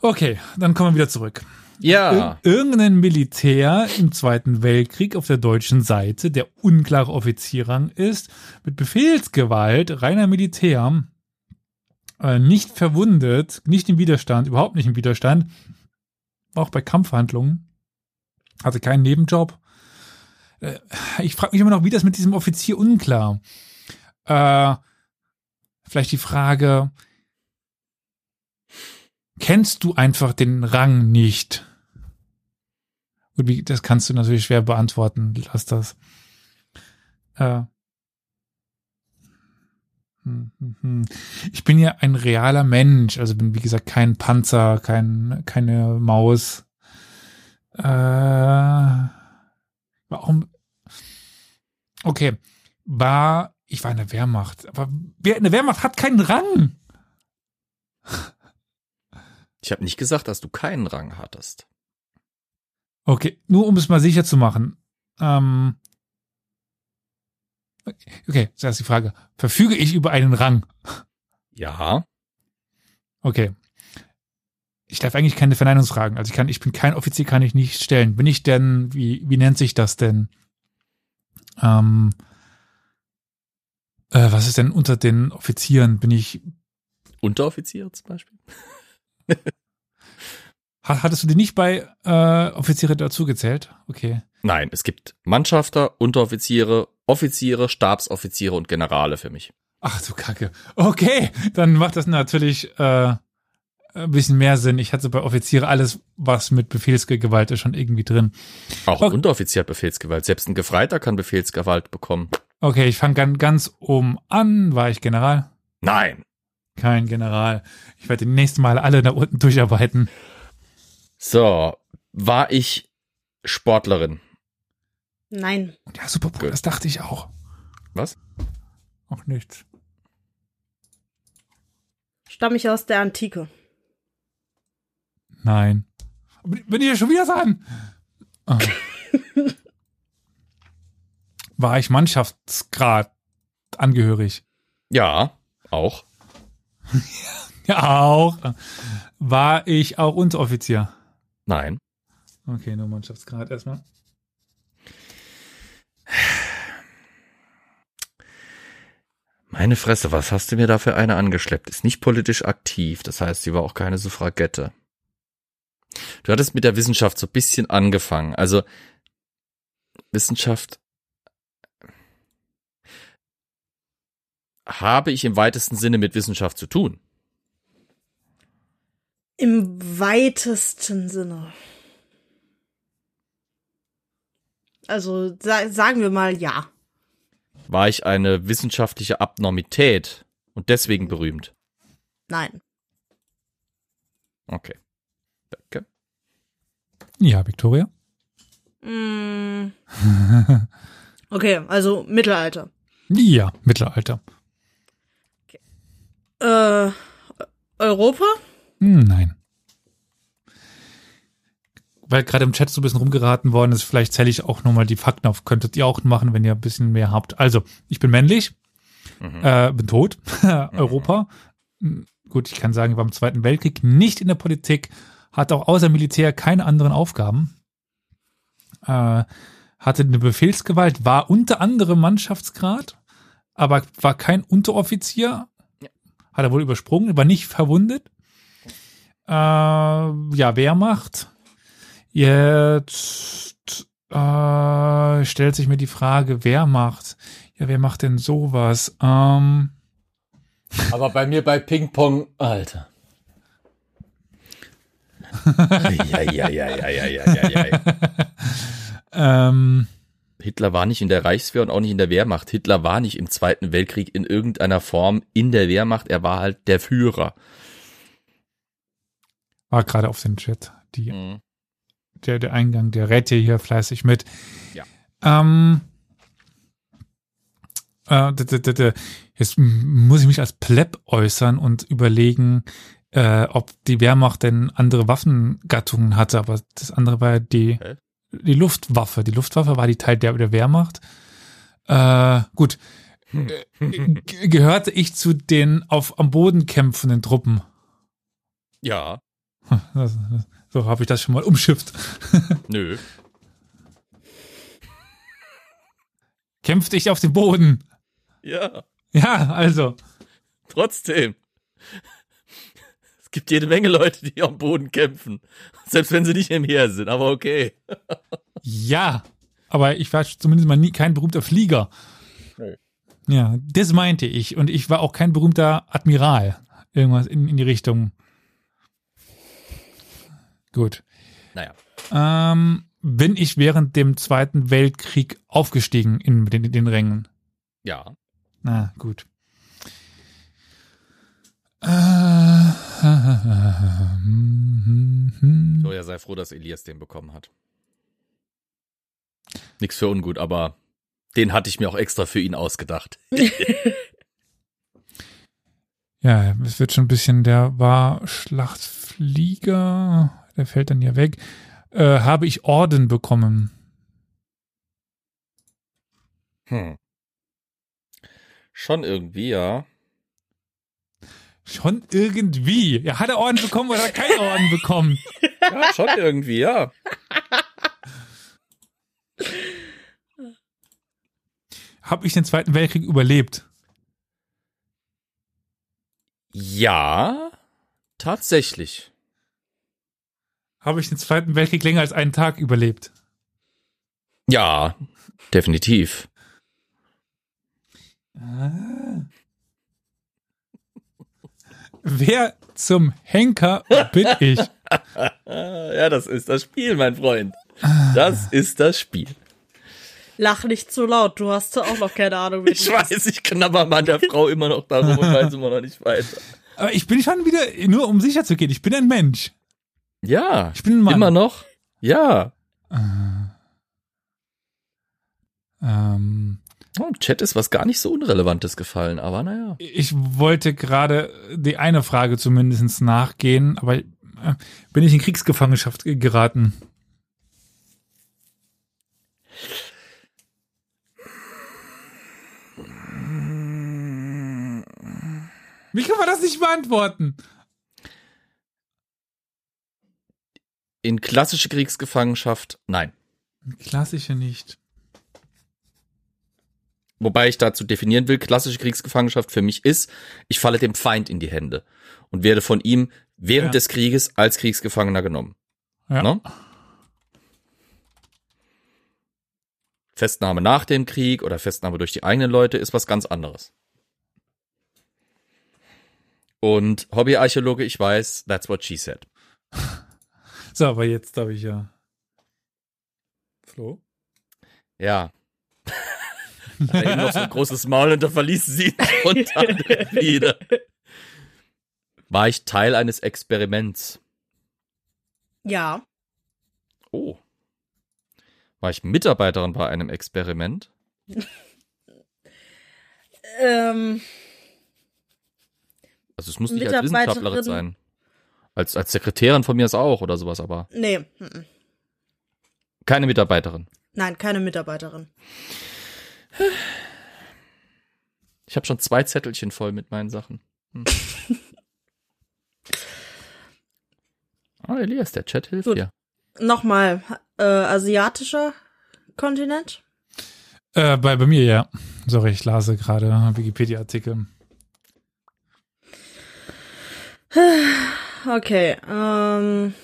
Okay, dann kommen wir wieder zurück. Ja, Ir irgendein Militär im Zweiten Weltkrieg auf der deutschen Seite, der unklare Offizierrang ist, mit Befehlsgewalt, reiner Militär, äh, nicht verwundet, nicht im Widerstand, überhaupt nicht im Widerstand, auch bei Kampfhandlungen, hatte keinen Nebenjob. Äh, ich frage mich immer noch, wie das mit diesem Offizier unklar. Äh, vielleicht die Frage, kennst du einfach den Rang nicht? Gut, wie, das kannst du natürlich schwer beantworten. Lass das. Äh. Hm, hm, hm. Ich bin ja ein realer Mensch, also bin wie gesagt kein Panzer, kein keine Maus. Äh, warum? Okay, war ich war in der Wehrmacht, aber wer in der Wehrmacht hat keinen Rang. Ich habe nicht gesagt, dass du keinen Rang hattest. Okay, nur um es mal sicher zu machen. Ähm, okay, das ist die Frage. Verfüge ich über einen Rang? Ja, Okay. Ich darf eigentlich keine Verneinungsfragen. Also ich kann, ich bin kein Offizier, kann ich nicht stellen. Bin ich denn, wie, wie nennt sich das denn? Ähm, äh, was ist denn unter den Offizieren? Bin ich, Unteroffizier zum Beispiel. Ha- hattest du die nicht bei äh, Offiziere dazu gezählt? Okay. Nein, es gibt Mannschafter, Unteroffiziere, Offiziere, Stabsoffiziere und Generale für mich. Ach du Kacke. Okay, dann macht das natürlich äh, ein bisschen mehr Sinn. Ich hatte bei Offiziere alles, was mit Befehlsgewalt ist, schon irgendwie drin. Auch Okay. Unteroffizier hat Befehlsgewalt. Selbst ein Gefreiter kann Befehlsgewalt bekommen. Okay, ich fange ganz, ganz oben an. War ich General? Nein. Kein General. Ich werde die nächsten Mal alle da unten durcharbeiten. So, war ich Sportlerin? Nein. Ja, super, Gut. das dachte ich auch. Was? Auch nichts. Stamm ich aus der Antike? Nein. Bin ich ja schon wieder sagen? Ah. [LAUGHS] War ich Mannschaftsgrad angehörig? Ja, auch. [LAUGHS] Ja, auch. War ich auch Unteroffizier? Nein. Okay, nur Mannschaftsgrad erstmal. Meine Fresse, was hast du mir da für eine angeschleppt? Ist nicht politisch aktiv, das heißt, sie war auch keine Suffragette. Du hattest mit der Wissenschaft so ein bisschen angefangen. Also Wissenschaft habe ich im weitesten Sinne mit Wissenschaft zu tun. Im weitesten Sinne. Also sa sagen wir mal ja. War ich eine wissenschaftliche Abnormität und deswegen berühmt? Nein. Okay. Danke. Ja, Victoria. Mm. [LAUGHS] Okay, also Mittelalter. Ja, Mittelalter. Äh, Europa? Hm, Nein. Weil gerade im Chat so ein bisschen rumgeraten worden ist, vielleicht zähle ich auch nochmal die Fakten auf. Könntet ihr auch machen, wenn ihr ein bisschen mehr habt. Also, ich bin männlich, äh, bin tot, [LAUGHS] Europa. Hm, Gut, ich kann sagen, ich war im Zweiten Weltkrieg nicht in der Politik, hat auch außer Militär keine anderen Aufgaben. Äh, hatte eine Befehlsgewalt, war unter anderem Mannschaftsgrad, aber war kein Unteroffizier. Hat er wohl übersprungen, war nicht verwundet. Äh, ja, Wehrmacht. Jetzt äh, stellt sich mir die Frage, wer macht? Ja, wer macht denn sowas? Ähm, Aber bei mir bei Ping-Pong, Alter. Ja, ja, ja, ja, ja, ja, ja, ja. ähm, Hitler war nicht in der Reichswehr und auch nicht in der Wehrmacht. Hitler war nicht im Zweiten Weltkrieg in irgendeiner Form in der Wehrmacht. Er war halt der Führer. war gerade auf den Chat. Die, Mhm. der, der Eingang, der rät dir hier fleißig mit. Ja. Ähm, äh, jetzt muss ich mich als Pleb äußern und überlegen, äh, ob die Wehrmacht denn andere Waffengattungen hatte, aber das andere war ja die, Hä? Die Luftwaffe. Die Luftwaffe war die Teil der, der Wehrmacht. Äh, gut. Äh, g- gehörte ich zu den auf am Boden kämpfenden Truppen? Ja, Das- das- So habe ich das schon mal umschifft. [LAUGHS] nö. Kämpfte ich auf dem Boden? Ja, Ja, also. trotzdem. Es gibt jede Menge Leute, die am Boden kämpfen. Selbst wenn sie nicht im Heer sind, aber okay. Ja. Aber ich war zumindest mal nie kein berühmter Flieger. Nö. Ja, das meinte ich. Und ich war auch kein berühmter Admiral. Irgendwas in, in die Richtung. Gut. Naja. Ähm, bin ich während dem Zweiten Weltkrieg aufgestiegen in den, in den Rängen? Ja. Na, gut. [LAUGHS] So, ja, sei froh, dass Elias den bekommen hat. Nix für ungut, aber den hatte ich mir auch extra für ihn ausgedacht. [LAUGHS] Ja, es wird schon ein bisschen, der war Schlachtflieger, der fällt dann ja weg. Äh, habe ich Orden bekommen? Hm. Schon irgendwie, ja. Schon irgendwie. Ja, hat er Orden bekommen oder hat er keinen Orden bekommen? Ja, schon irgendwie, ja. Habe ich den Zweiten Weltkrieg überlebt? Ja, tatsächlich. Habe ich den Zweiten Weltkrieg länger als einen Tag überlebt? Ja, definitiv. Wer zum Henker bin ich? [LAUGHS] Ja, das ist das Spiel, mein Freund. Das ist das Spiel. Lach nicht zu laut, du hast auch noch keine Ahnung, wie Ich weiß, ich knabber meiner Frau immer noch darum und weiß immer noch nicht weiter. Aber ich bin schon wieder, nur um sicher zu gehen, ich bin ein Mensch. Ja, Ich bin ein Mann. immer noch. Ja. Ähm, Oh, Im Chat ist was gar nicht so Unrelevantes gefallen, aber naja. ich wollte gerade die eine Frage zumindest nachgehen, aber äh, bin ich in Kriegsgefangenschaft geraten? Wie kann man das nicht beantworten? In klassische Kriegsgefangenschaft, nein. Klassische nicht. Wobei ich dazu definieren will, klassische Kriegsgefangenschaft für mich ist, ich falle dem Feind in die Hände und werde von ihm während Ja. des Krieges als Kriegsgefangener genommen. Ja. Ne? Festnahme nach dem Krieg oder Festnahme durch die eigenen Leute ist was ganz anderes. Und Hobbyarchäologe, ich weiß, that's what she said. [LAUGHS] So, aber jetzt habe ich ja. Flo? Ja. [LAUGHS] Hat er noch so ein großes Maul und da verließ sie spontan [LAUGHS] wieder. War ich Teil eines Experiments? Ja. Oh. War ich Mitarbeiterin bei einem Experiment? [LAUGHS] Ähm, Also es muss nicht als Wissenschaftlerin sein. Als, als Sekretärin von mir ist auch oder sowas, aber nee. keine Mitarbeiterin. Nein, keine Mitarbeiterin. Ich habe schon zwei Zettelchen voll mit meinen Sachen. Hm. oh, [LAUGHS] Elias, der Chat hilft Gut. dir. Nochmal, äh, asiatischer Kontinent? Äh, bei, bei mir, ja. Sorry, ich lase gerade Wikipedia-Artikel. [SIGHS] Okay, ähm.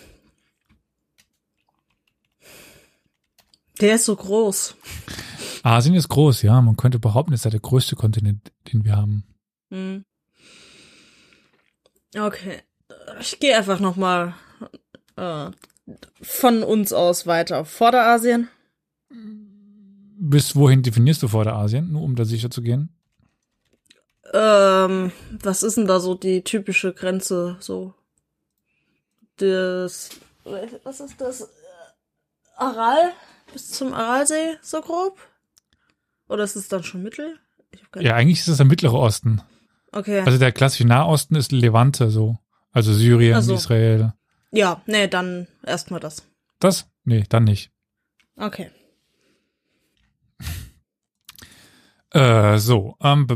Der ist so groß. Asien ist groß, ja. Man könnte behaupten, es sei der größte Kontinent, den wir haben. Hm. Okay. Ich gehe einfach nochmal äh, von uns aus weiter. Vorderasien? Bis wohin definierst du Vorderasien? Nur um da sicher zu gehen. Ähm, was ist denn da so die typische Grenze? So. Das. Was ist das? Aral? Bis zum Aralsee, so grob? Oder ist es dann schon Mittel? Ja, eigentlich ist es der Mittlere Osten. Okay. Also der klassische Nahosten ist Levante so. Also Syrien, Ach so. Israel. ja, nee, dann erstmal das. Das? Nee, dann nicht. Okay. Äh, so. Ähm.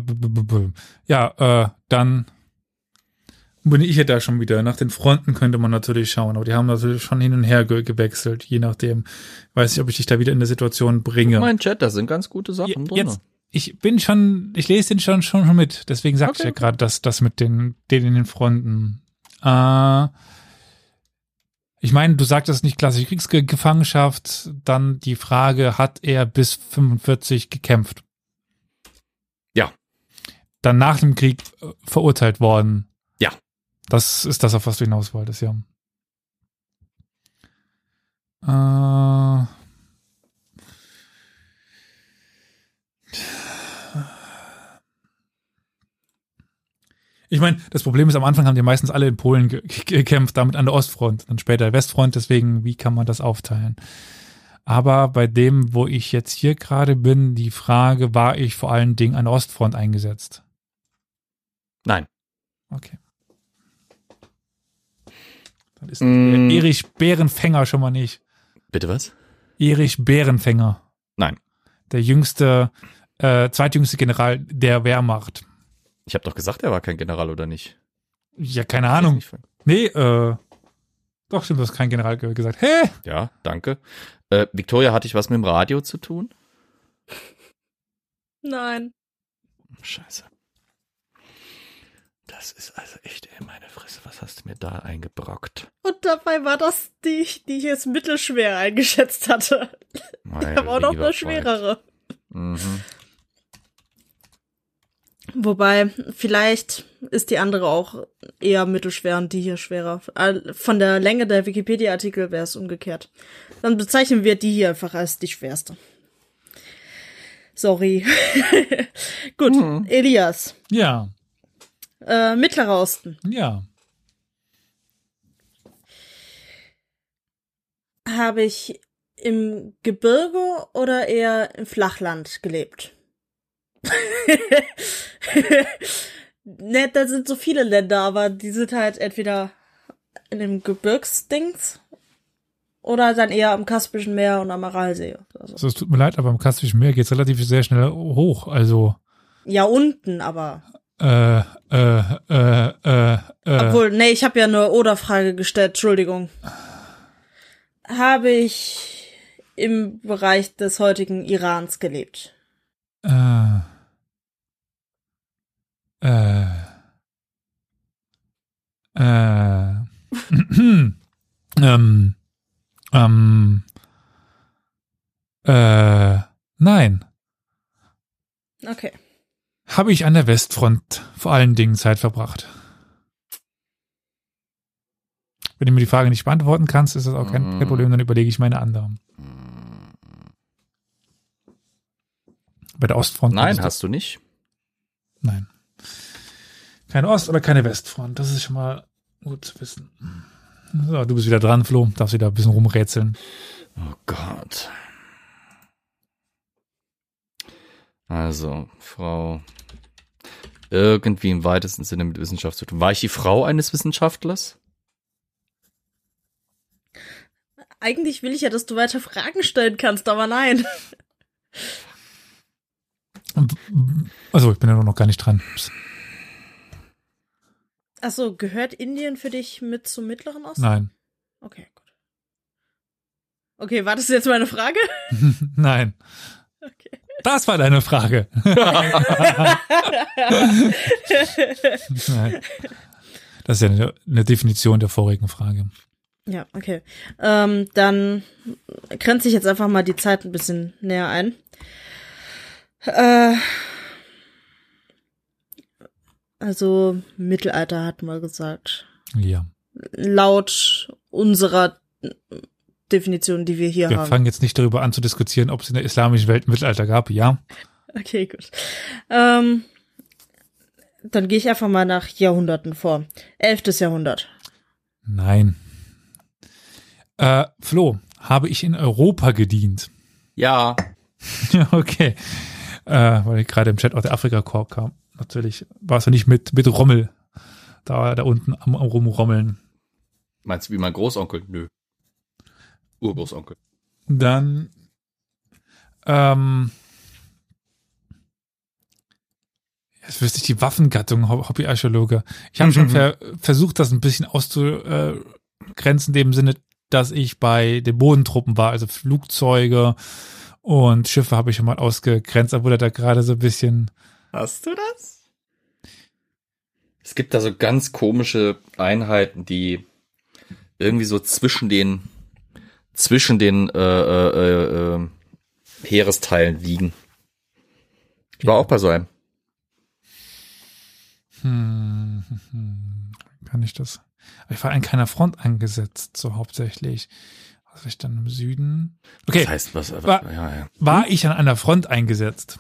Ja, äh, dann bin ich ja da schon wieder. Nach den Fronten könnte man natürlich schauen, aber die haben natürlich schon hin und her ge gewechselt, je nachdem. Weiß nicht, ob ich dich da wieder in eine Situation bringe. Mein Chat, da sind ganz gute Sachen Je- drin. Jetzt, ich bin schon, ich lese den schon schon, schon mit. Deswegen sag ich Okay, ja gerade, dass das mit den, den in den Fronten. Äh, ich meine, du sagtest nicht klassische Kriegsgefangenschaft. Dann die Frage, hat er bis 45 gekämpft? Ja. Dann nach dem Krieg äh, verurteilt worden. Das ist das, auf was du hinaus wolltest, ja. Äh, Ich meine, das Problem ist, am Anfang haben die meistens alle in Polen ge gekämpft, damit an der Ostfront, dann später der Westfront, deswegen, wie kann man das aufteilen? Aber bei dem, wo ich jetzt hier gerade bin, die Frage, war ich vor allen Dingen an der Ostfront eingesetzt? Nein. Okay. Dann ist Mm. Erich Bärenfänger schon mal nicht. Bitte was? Erich Bärenfänger. Nein. Der jüngste, äh, zweitjüngste General der Wehrmacht. Ich habe doch gesagt, er war kein General oder nicht. Ja, keine Ahnung. Nee, äh, doch stimmt, du hast kein General ge- gesagt. Hä? Ja, danke. Äh, Victoria, hatte ich was mit dem Radio zu tun? Nein. Scheiße. Das ist also echt, ey, meine Fresse, was hast du mir da eingebrockt? Und dabei war das die, die ich jetzt mittelschwer eingeschätzt hatte. Mein Aber auch noch eine schwerere. Mhm. Wobei, vielleicht ist die andere auch eher mittelschwer und die hier schwerer. Von der Länge der Wikipedia-Artikel wäre es umgekehrt. Dann bezeichnen wir die hier einfach als die schwerste. Sorry. [LAUGHS] Gut, Mhm. Elias. Ja, Äh, Mittlerer Osten. ja. Habe ich im Gebirge oder eher im Flachland gelebt? [LAUGHS] ne, da sind so viele Länder, aber die sind halt entweder in dem Gebirgsdings oder dann eher am Kaspischen Meer und am Aralsee. Also, es tut mir leid, aber im Kaspischen Meer geht's relativ sehr schnell hoch. Also, ja, unten, aber. Äh, äh, äh, äh, äh. Obwohl, nee, ich habe ja eine Oder-Frage gestellt, Entschuldigung. Habe ich im Bereich des heutigen Irans gelebt? Äh, äh, äh, [CLEARS THROAT] ähm, ähm, äh, nein. Okay. Habe ich an der Westfront vor allen Dingen Zeit verbracht. Wenn du mir die Frage nicht beantworten kannst, ist das auch kein, kein Problem, dann überlege ich meine anderen. Bei der Ostfront. Nein, hast du nicht. Nein. Keine Ost- oder keine Westfront. Das ist schon mal gut zu wissen. So, du bist wieder dran, Flo. Darfst wieder ein bisschen rumrätseln. Oh Gott. Also, Frau. Irgendwie im weitesten Sinne mit Wissenschaft zu tun. War ich die Frau eines Wissenschaftlers? Eigentlich will ich ja, dass du weiter Fragen stellen kannst, aber nein. Also, ich bin ja noch gar nicht dran. Achso, gehört Indien für dich mit zum Mittleren Osten? Nein. Okay, gut. Okay, war das jetzt meine Frage? [LAUGHS] Nein. Das war deine Frage. Das ist ja eine, eine Definition der vorigen Frage. Ja, okay. Ähm, dann grenze ich jetzt einfach mal die Zeit ein bisschen näher ein. Äh, also Mittelalter hat mal gesagt. Ja. Laut unserer Definition, die wir hier Wir haben. fangen jetzt nicht darüber an zu diskutieren, ob es in der islamischen Welt ein Mittelalter gab. Ja. Okay, gut. Ähm, dann gehe ich einfach mal nach Jahrhunderten vor. Elftes Jahrhundert. Nein. Äh, Flo, habe ich in Europa gedient? Ja. Ja, [LAUGHS] okay. Äh, weil gerade im Chat auch der Afrika-Korb kam. Natürlich war es ja nicht mit, mit Rommel. Da, da unten am, am Rumrommeln. Meinst du wie mein Großonkel? Nö. Urgroßonkel. Dann, ähm, jetzt wüsste ich die Waffengattung, Ho- Hobbyarchäologe. Ich habe schon ver versucht, das ein bisschen auszugrenzen, in dem Sinne, dass ich bei den Bodentruppen war, also Flugzeuge und Schiffe habe ich schon mal ausgegrenzt, obwohl er da gerade so ein bisschen, Hast du das? Es gibt da so ganz komische Einheiten, die irgendwie so zwischen den zwischen den äh, äh, äh, äh, Heeresteilen liegen. Ich war auch bei so einem. hm, hm, hm, kann ich das? Ich war an keiner Front eingesetzt, so hauptsächlich. Was war ich dann im Süden? Okay, Das heißt was? was War- ja, ja. war ich an einer Front eingesetzt?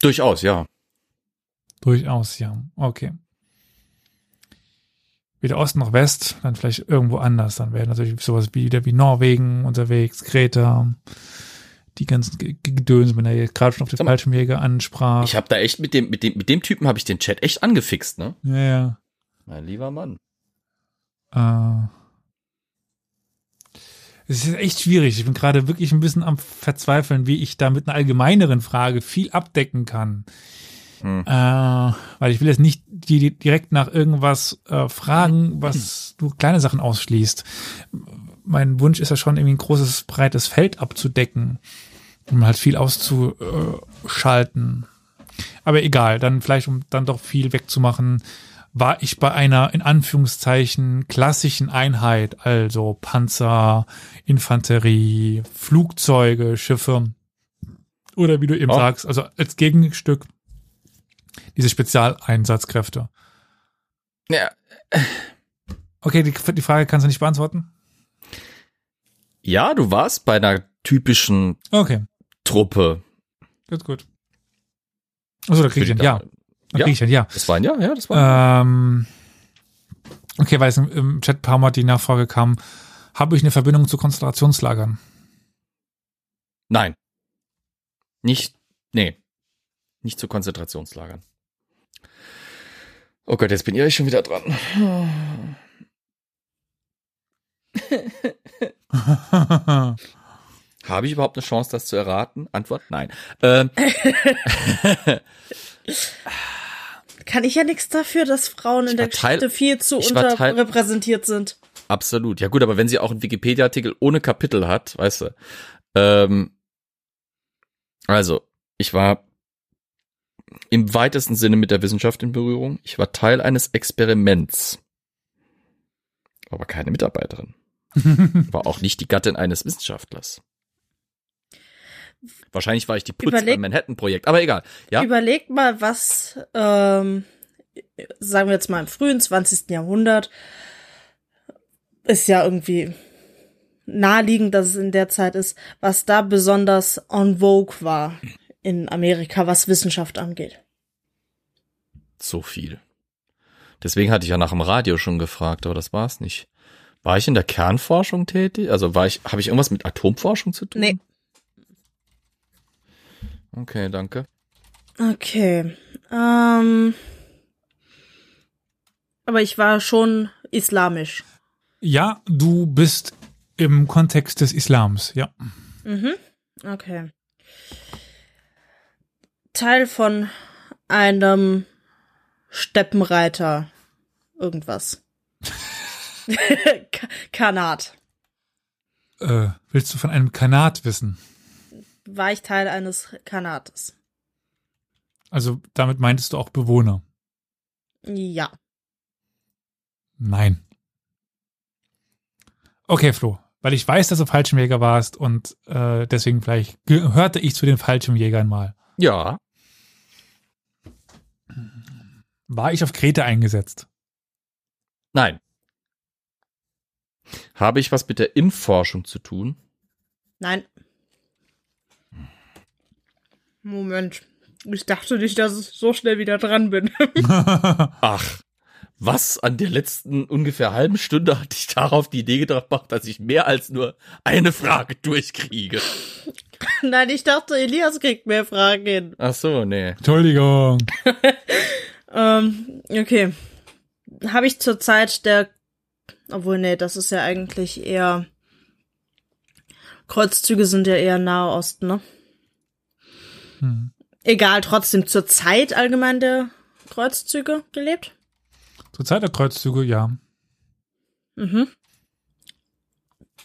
Durchaus, ja. Durchaus, ja. Okay. Weder Ost noch West, dann vielleicht irgendwo anders. Dann wäre natürlich sowas wie wieder wie Norwegen unterwegs, Kreta, die ganzen Gedöns, wenn er jetzt gerade schon auf den Fallschirmjäger ansprach. Ich habe da echt mit dem mit dem mit dem Typen habe ich den Chat echt angefixt, ne? ja, ja. Mein lieber Mann. Äh, es ist echt schwierig. Ich bin gerade wirklich ein bisschen am Verzweifeln, wie ich da mit einer allgemeineren Frage viel abdecken kann. Hm. Äh, weil ich will jetzt nicht die, direkt nach irgendwas äh, fragen, was du kleine Sachen ausschließt. Mein Wunsch ist ja schon irgendwie ein großes, breites Feld abzudecken, um halt viel auszuschalten. Aber egal, dann vielleicht, um dann doch viel wegzumachen, war ich bei einer in Anführungszeichen klassischen Einheit, also Panzer, Infanterie, Flugzeuge, Schiffe oder wie du eben Ja. sagst, also als Gegenstück diese Spezialeinsatzkräfte. Ja, Okay, die, die Frage kannst du nicht beantworten? ja, du warst bei einer typischen Okay, Truppe. gut, gut. Achso, da krieg ich ein Ja. Da Ja. krieg ich ein Ja. Das war ein Ja, ja, das war. Ähm, okay, weil es im, im Chat ein paar Mal die Nachfrage kam, habe ich eine Verbindung zu Konzentrationslagern? Nein. Nicht, nee. Nicht zu Konzentrationslagern. Oh Gott, jetzt bin ich schon wieder dran. [LAUGHS] Habe ich überhaupt eine Chance, das zu erraten? Antwort, nein. Ähm, [LAUGHS] Kann ich ja nichts dafür, dass Frauen in der Teil- Geschichte viel zu unterrepräsentiert sind. absolut. Ja gut, aber wenn sie auch einen Wikipedia-Artikel ohne Kapitel hat, weißt du. Ähm, also, ich war im weitesten Sinne mit der Wissenschaft in Berührung. Ich war Teil eines Experiments. Aber keine Mitarbeiterin. [LAUGHS] War auch nicht die Gattin eines Wissenschaftlers. Wahrscheinlich war ich die Putz Überleg- beim Manhattan-Projekt, aber egal. Ja, Überleg mal, was, ähm, sagen wir jetzt mal im frühen 20. Jahrhundert, ist ja irgendwie naheliegend, dass es in der Zeit ist, was da besonders en vogue war in Amerika, was Wissenschaft angeht. so viel. Deswegen hatte ich ja nach dem Radio schon gefragt, aber das war's nicht. War ich in der Kernforschung tätig? Also war ich, habe ich irgendwas mit Atomforschung zu tun? Nee. Okay, danke. Okay. Ähm, aber ich war schon islamisch. Ja, du bist im Kontext des Islams, ja. Mhm. Okay. Teil von einem Steppenreiter. Irgendwas. [LAUGHS] Ka- Kanat. Äh, willst du von einem Kanat wissen? War ich Teil eines Kanates? Also damit meintest du auch Bewohner? Ja. Nein. Okay, Flo, weil ich weiß, dass du Fallschirmjäger warst und äh, deswegen vielleicht gehörte ich zu den Fallschirmjägern mal. Ja. War ich auf Kreta eingesetzt? Nein. Habe ich was mit der Impfforschung zu tun? Nein. Moment. Ich dachte nicht, dass ich so schnell wieder dran bin. [LAUGHS] Ach, was an der letzten ungefähr halben Stunde hatte ich darauf die Idee gebracht, dass ich mehr als nur eine Frage durchkriege. [LAUGHS] Nein, ich dachte, Elias kriegt mehr Fragen hin. Ach so, nee. Entschuldigung. [LAUGHS] Ähm, okay. Habe ich zur Zeit der, obwohl, nee, das ist ja eigentlich eher, Kreuzzüge sind ja eher Nahe Osten, ne? Hm. Egal, trotzdem zur Zeit allgemein der Kreuzzüge gelebt. Zur Zeit der Kreuzzüge, ja. Mhm.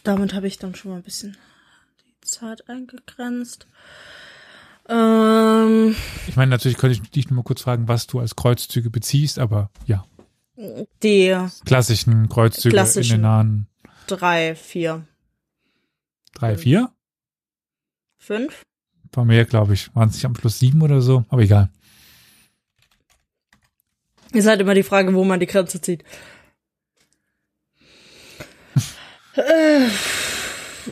Damit habe ich dann schon mal ein bisschen Zeit eingegrenzt. Ähm, Ich meine, natürlich könnte ich dich nur mal kurz fragen, was du als Kreuzzüge beziehst, aber ja, die klassischen Kreuzzüge in Klassischen. den nahen drei, vier, drei, vier. fünf. War mehr, glaube ich. Waren es nicht am Schluss sieben oder so, aber egal. Ist halt immer die Frage, wo man die Grenze zieht. [LAUGHS] äh,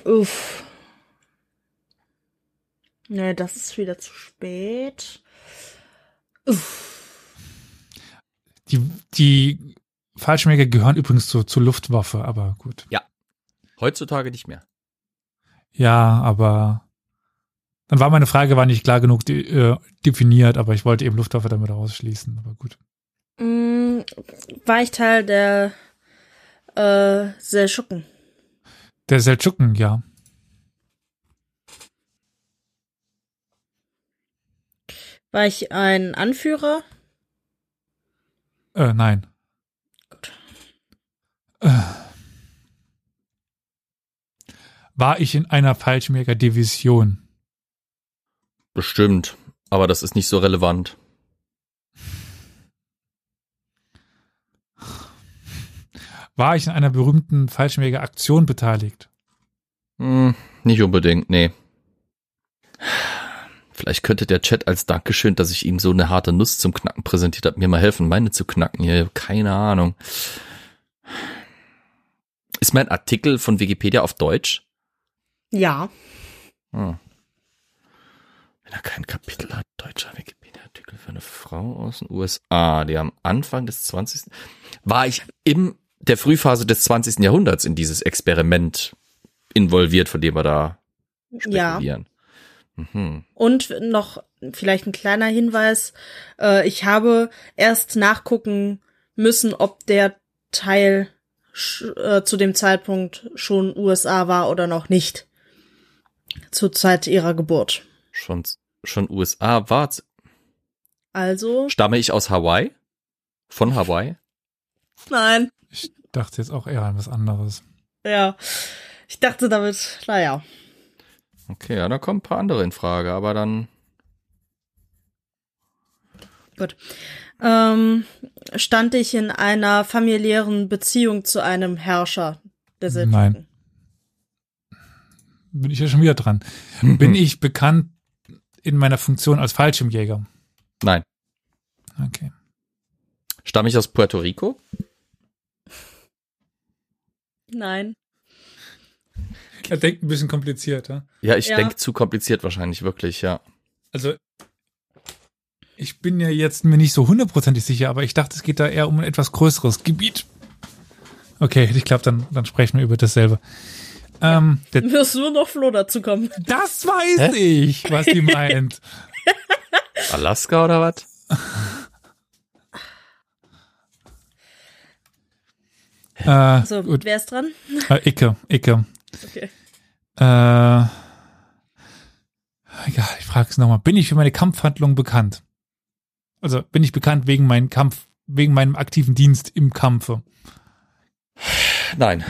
uff. Nee, das ist wieder zu spät. Uff. Die, die Fallschirmjäger gehören übrigens zur, zur Luftwaffe, aber gut. Heutzutage nicht mehr. Ja, aber dann war meine Frage war nicht klar genug de, äh, definiert, aber ich wollte eben Luftwaffe damit ausschließen, aber gut. Mm, war ich Teil der äh, Seldschuken? Der Seldschuken, ja. War ich ein Anführer? Äh, nein. Gut. Äh. War ich in einer Fallschirmjäger-Division? Bestimmt. Aber das ist nicht so relevant. War ich in einer berühmten Fallschirmjäger-Aktion beteiligt? Hm, nicht unbedingt, nee. Vielleicht könnte der Chat als Dankeschön, dass ich ihm so eine harte Nuss zum Knacken präsentiert habe, mir mal helfen, meine zu knacken. Hier, keine Ahnung. Ist mein Artikel von Wikipedia auf Deutsch? Ja. Hm. Wenn er kein Kapitel hat, deutscher Wikipedia-Artikel für eine Frau aus den USA, die am Anfang des 20. War ich in der Frühphase des 20. Jahrhunderts in dieses Experiment involviert, von dem wir da Ja. Mhm. Und noch vielleicht ein kleiner Hinweis. Äh, ich habe erst nachgucken müssen, ob der Teil äh, zu dem Zeitpunkt schon USA war oder noch nicht. Zur Zeit ihrer Geburt. Schon, schon USA war. Also, Stamme ich aus Hawaii? Von Hawaii? [LAUGHS] nein. Ich dachte jetzt auch eher an was anderes. Ja. Ich dachte damit, naja. Okay, ja, da kommen ein paar andere in Frage, aber dann. Gut. Ähm, stand ich in einer familiären Beziehung zu einem Herrscher der Seldschuken? Nein. Bin ich ja schon wieder dran. Bin ich bekannt in meiner Funktion als Fallschirmjäger? Nein. Okay. Stamme ich aus Puerto Rico? Nein. Er denkt ein bisschen komplizierter. Ja, ich Ja. denke zu kompliziert wahrscheinlich, wirklich, ja. Also, ich bin ja jetzt mir nicht so hundertprozentig sicher, aber ich dachte, es geht da eher um ein etwas größeres Gebiet. Okay, ich glaube, dann, dann sprechen wir über dasselbe. Ähm, [LAUGHS] der, Wirst nur noch Flo dazu kommen. das weiß ich, was die meint. [LAUGHS] Alaska oder was? äh, So, gut, wer ist dran? äh, Icke, Icke. Okay. Äh, egal, ich frage es nochmal. Bin ich für meine Kampfhandlung bekannt? Also bin ich bekannt wegen meinem Kampf, wegen meinem aktiven Dienst im Kampfe? Nein.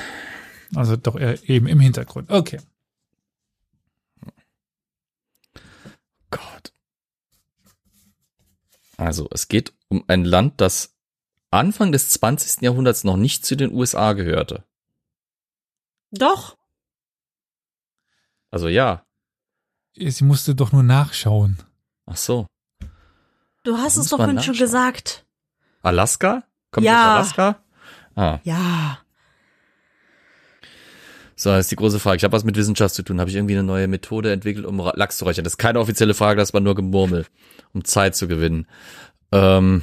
Also doch eher eben im Hintergrund. Okay. Gott. Also, es geht um ein Land, das Anfang des 20. Jahrhunderts noch nicht zu den USA gehörte. Doch. Also ja. Sie musste doch nur nachschauen. Ach so. Du hast es doch vorhin schon gesagt. Alaska? Kommt Ja. aus Alaska? Ah. Ja. So, das ist die große Frage. Ich habe was mit Wissenschaft zu tun. Habe ich irgendwie eine neue Methode entwickelt, um Lachs zu räuchern? Das ist keine offizielle Frage, das war nur Gemurmel, um Zeit zu gewinnen. Ähm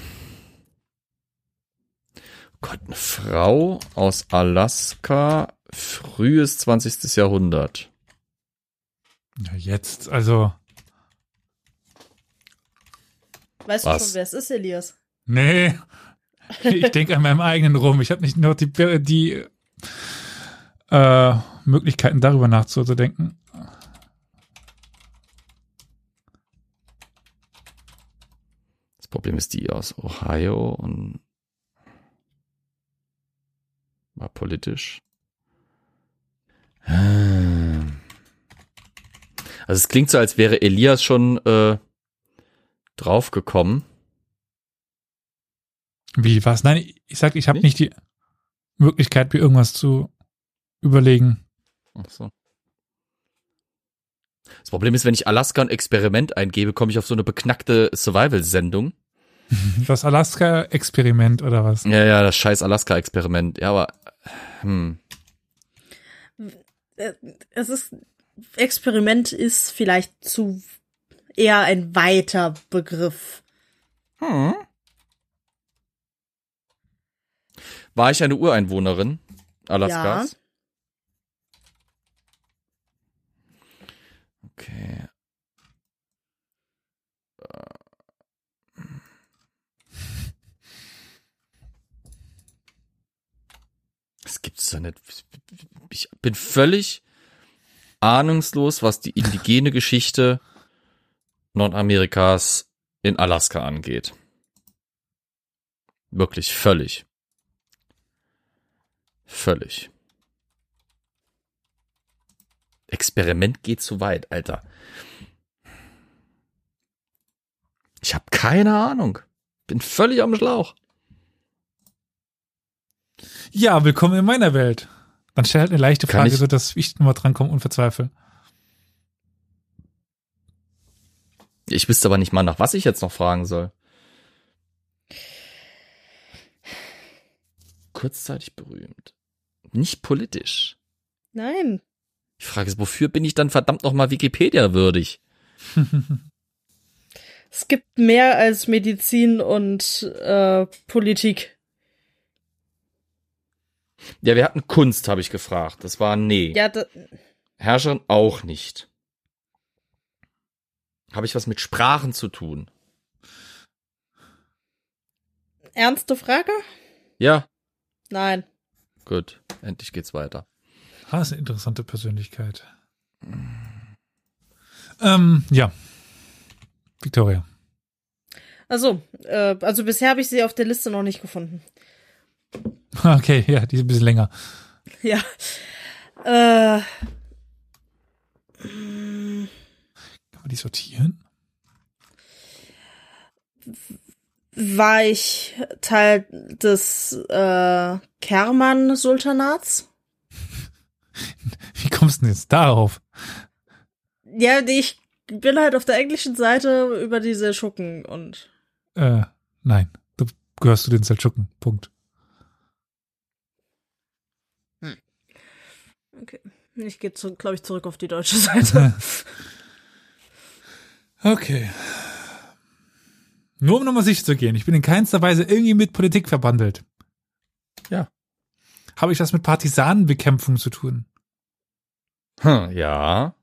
Gott, eine Frau aus Alaska, frühes 20. Jahrhundert. Ja, jetzt, also, Weißt Was? du schon, wer es ist, Elias? nee. Ich [LAUGHS] denke an meinem eigenen rum. Ich habe nicht nur die, die äh, Möglichkeiten, darüber nachzudenken. Das Problem ist die aus Ohio und war politisch. Also es klingt so, als wäre Elias schon äh, draufgekommen. Wie, was? Nein, ich sag, ich habe Nicht? nicht die Möglichkeit, mir irgendwas zu überlegen. Ach so. Das Problem ist, wenn ich Alaska und Experiment eingebe, komme ich auf so eine beknackte Survival-Sendung. [LAUGHS] Das Alaska-Experiment oder was? Ja, ja, das scheiß Alaska-Experiment. Ja, aber hm. Äh, Es ist, Experiment ist vielleicht zu eher ein weiter Begriff. Hm. War ich eine Ureinwohnerin Alaskas? Okay. Das gibt's doch nicht. Ich bin völlig ahnungslos, was die indigene Geschichte Nordamerikas in Alaska angeht. Wirklich völlig. Völlig. Experiment geht zu weit, Alter. Ich habe keine Ahnung. Bin völlig am Schlauch. Ja, willkommen in meiner Welt. Dann stell halt eine leichte Kann Frage, ich- so dass ich nochmal drankomme und verzweifle. Ich wüsste aber nicht mal, nach was ich jetzt noch fragen soll. Kurzzeitig berühmt. Nicht politisch. Nein. Die Frage ist, wofür bin ich dann verdammt nochmal Wikipedia würdig? [LAUGHS] Es gibt mehr als Medizin und äh, Politik. Ja, wir hatten Kunst, habe ich gefragt. Das war nee. Ja, da, Herrscherin auch nicht. Habe ich was mit Sprachen zu tun? ernste Frage? Ja, Nein. gut. Endlich geht's weiter. Ah, ist eine interessante Persönlichkeit. Ähm, ja. Victoria. Also, äh, also bisher habe ich sie auf der Liste noch nicht gefunden. [LAUGHS] Okay, ja, die ist ein bisschen länger. Ja. Äh, Kann man die sortieren? war ich Teil des äh, Kerman-Sultanats? [LAUGHS] Wie kommst du denn jetzt darauf? Ja, ich bin halt auf der englischen Seite über diese Schucken und Äh, nein. Du gehörst zu den Seldschuken. Punkt. Okay. Ich gehe, glaube ich, zurück auf die deutsche Seite. [LAUGHS] Okay. Nur um nochmal sicher zu gehen, ich bin in keinster Weise irgendwie mit Politik verbandelt. Ja. Habe ich das mit Partisanenbekämpfung zu tun? Hm, ja.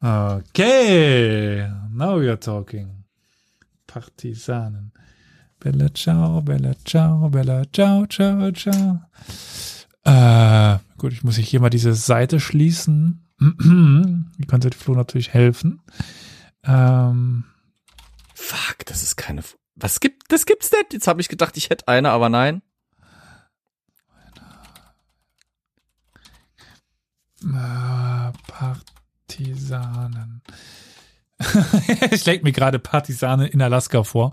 Okay, now we are talking. Partisanen. Bella ciao, bella ciao, bella ciao, ciao, ciao. Äh, gut, ich muss hier mal diese Seite schließen. [CLEARS THROAT] Hier könnte Flo natürlich helfen. Ähm, Fuck, das ist keine. F- Was gibt? Das gibt's nicht. Jetzt habe ich gedacht, ich hätte eine, aber nein. äh, Partisanen. [LAUGHS] ich leg mir gerade Partisanen in Alaska vor.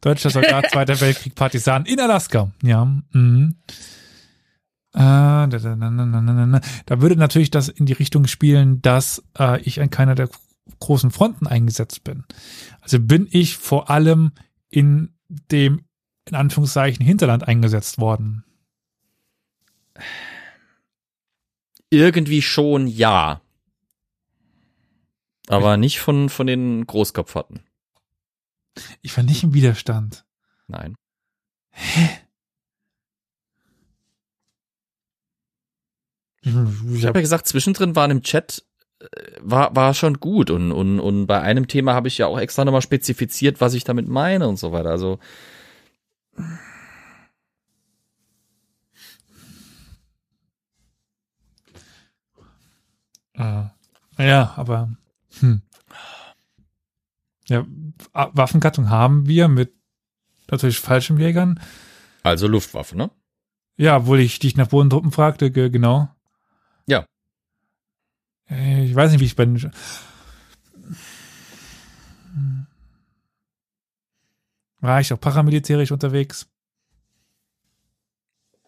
Deutscher Soldat, [LAUGHS] Zweiter Weltkrieg, Partisanen in Alaska. Ja. Mhm. Da, da, würde natürlich das in die Richtung spielen, dass äh, ich an keiner der großen Fronten eingesetzt bin. Also bin ich vor allem in dem in Anführungszeichen Hinterland eingesetzt worden. Irgendwie schon ja. Aber nicht von, von den Großkopfhatten. Ich war nicht im Widerstand. Nein. Ich, ich habe ja gesagt, zwischendrin waren im Chat äh, war, war schon gut und, und, und bei einem Thema habe ich ja auch extra nochmal spezifiziert, was ich damit meine und so weiter. Also Äh, ja, aber hm. ja, Waffengattung haben wir mit natürlich Fallschirmjägern. Also Luftwaffe, ne? Ja, obwohl ich dich nach Bodentruppen fragte, ge- genau. Äh, Ich weiß nicht, wie ich bei den war ich auch paramilitärisch unterwegs.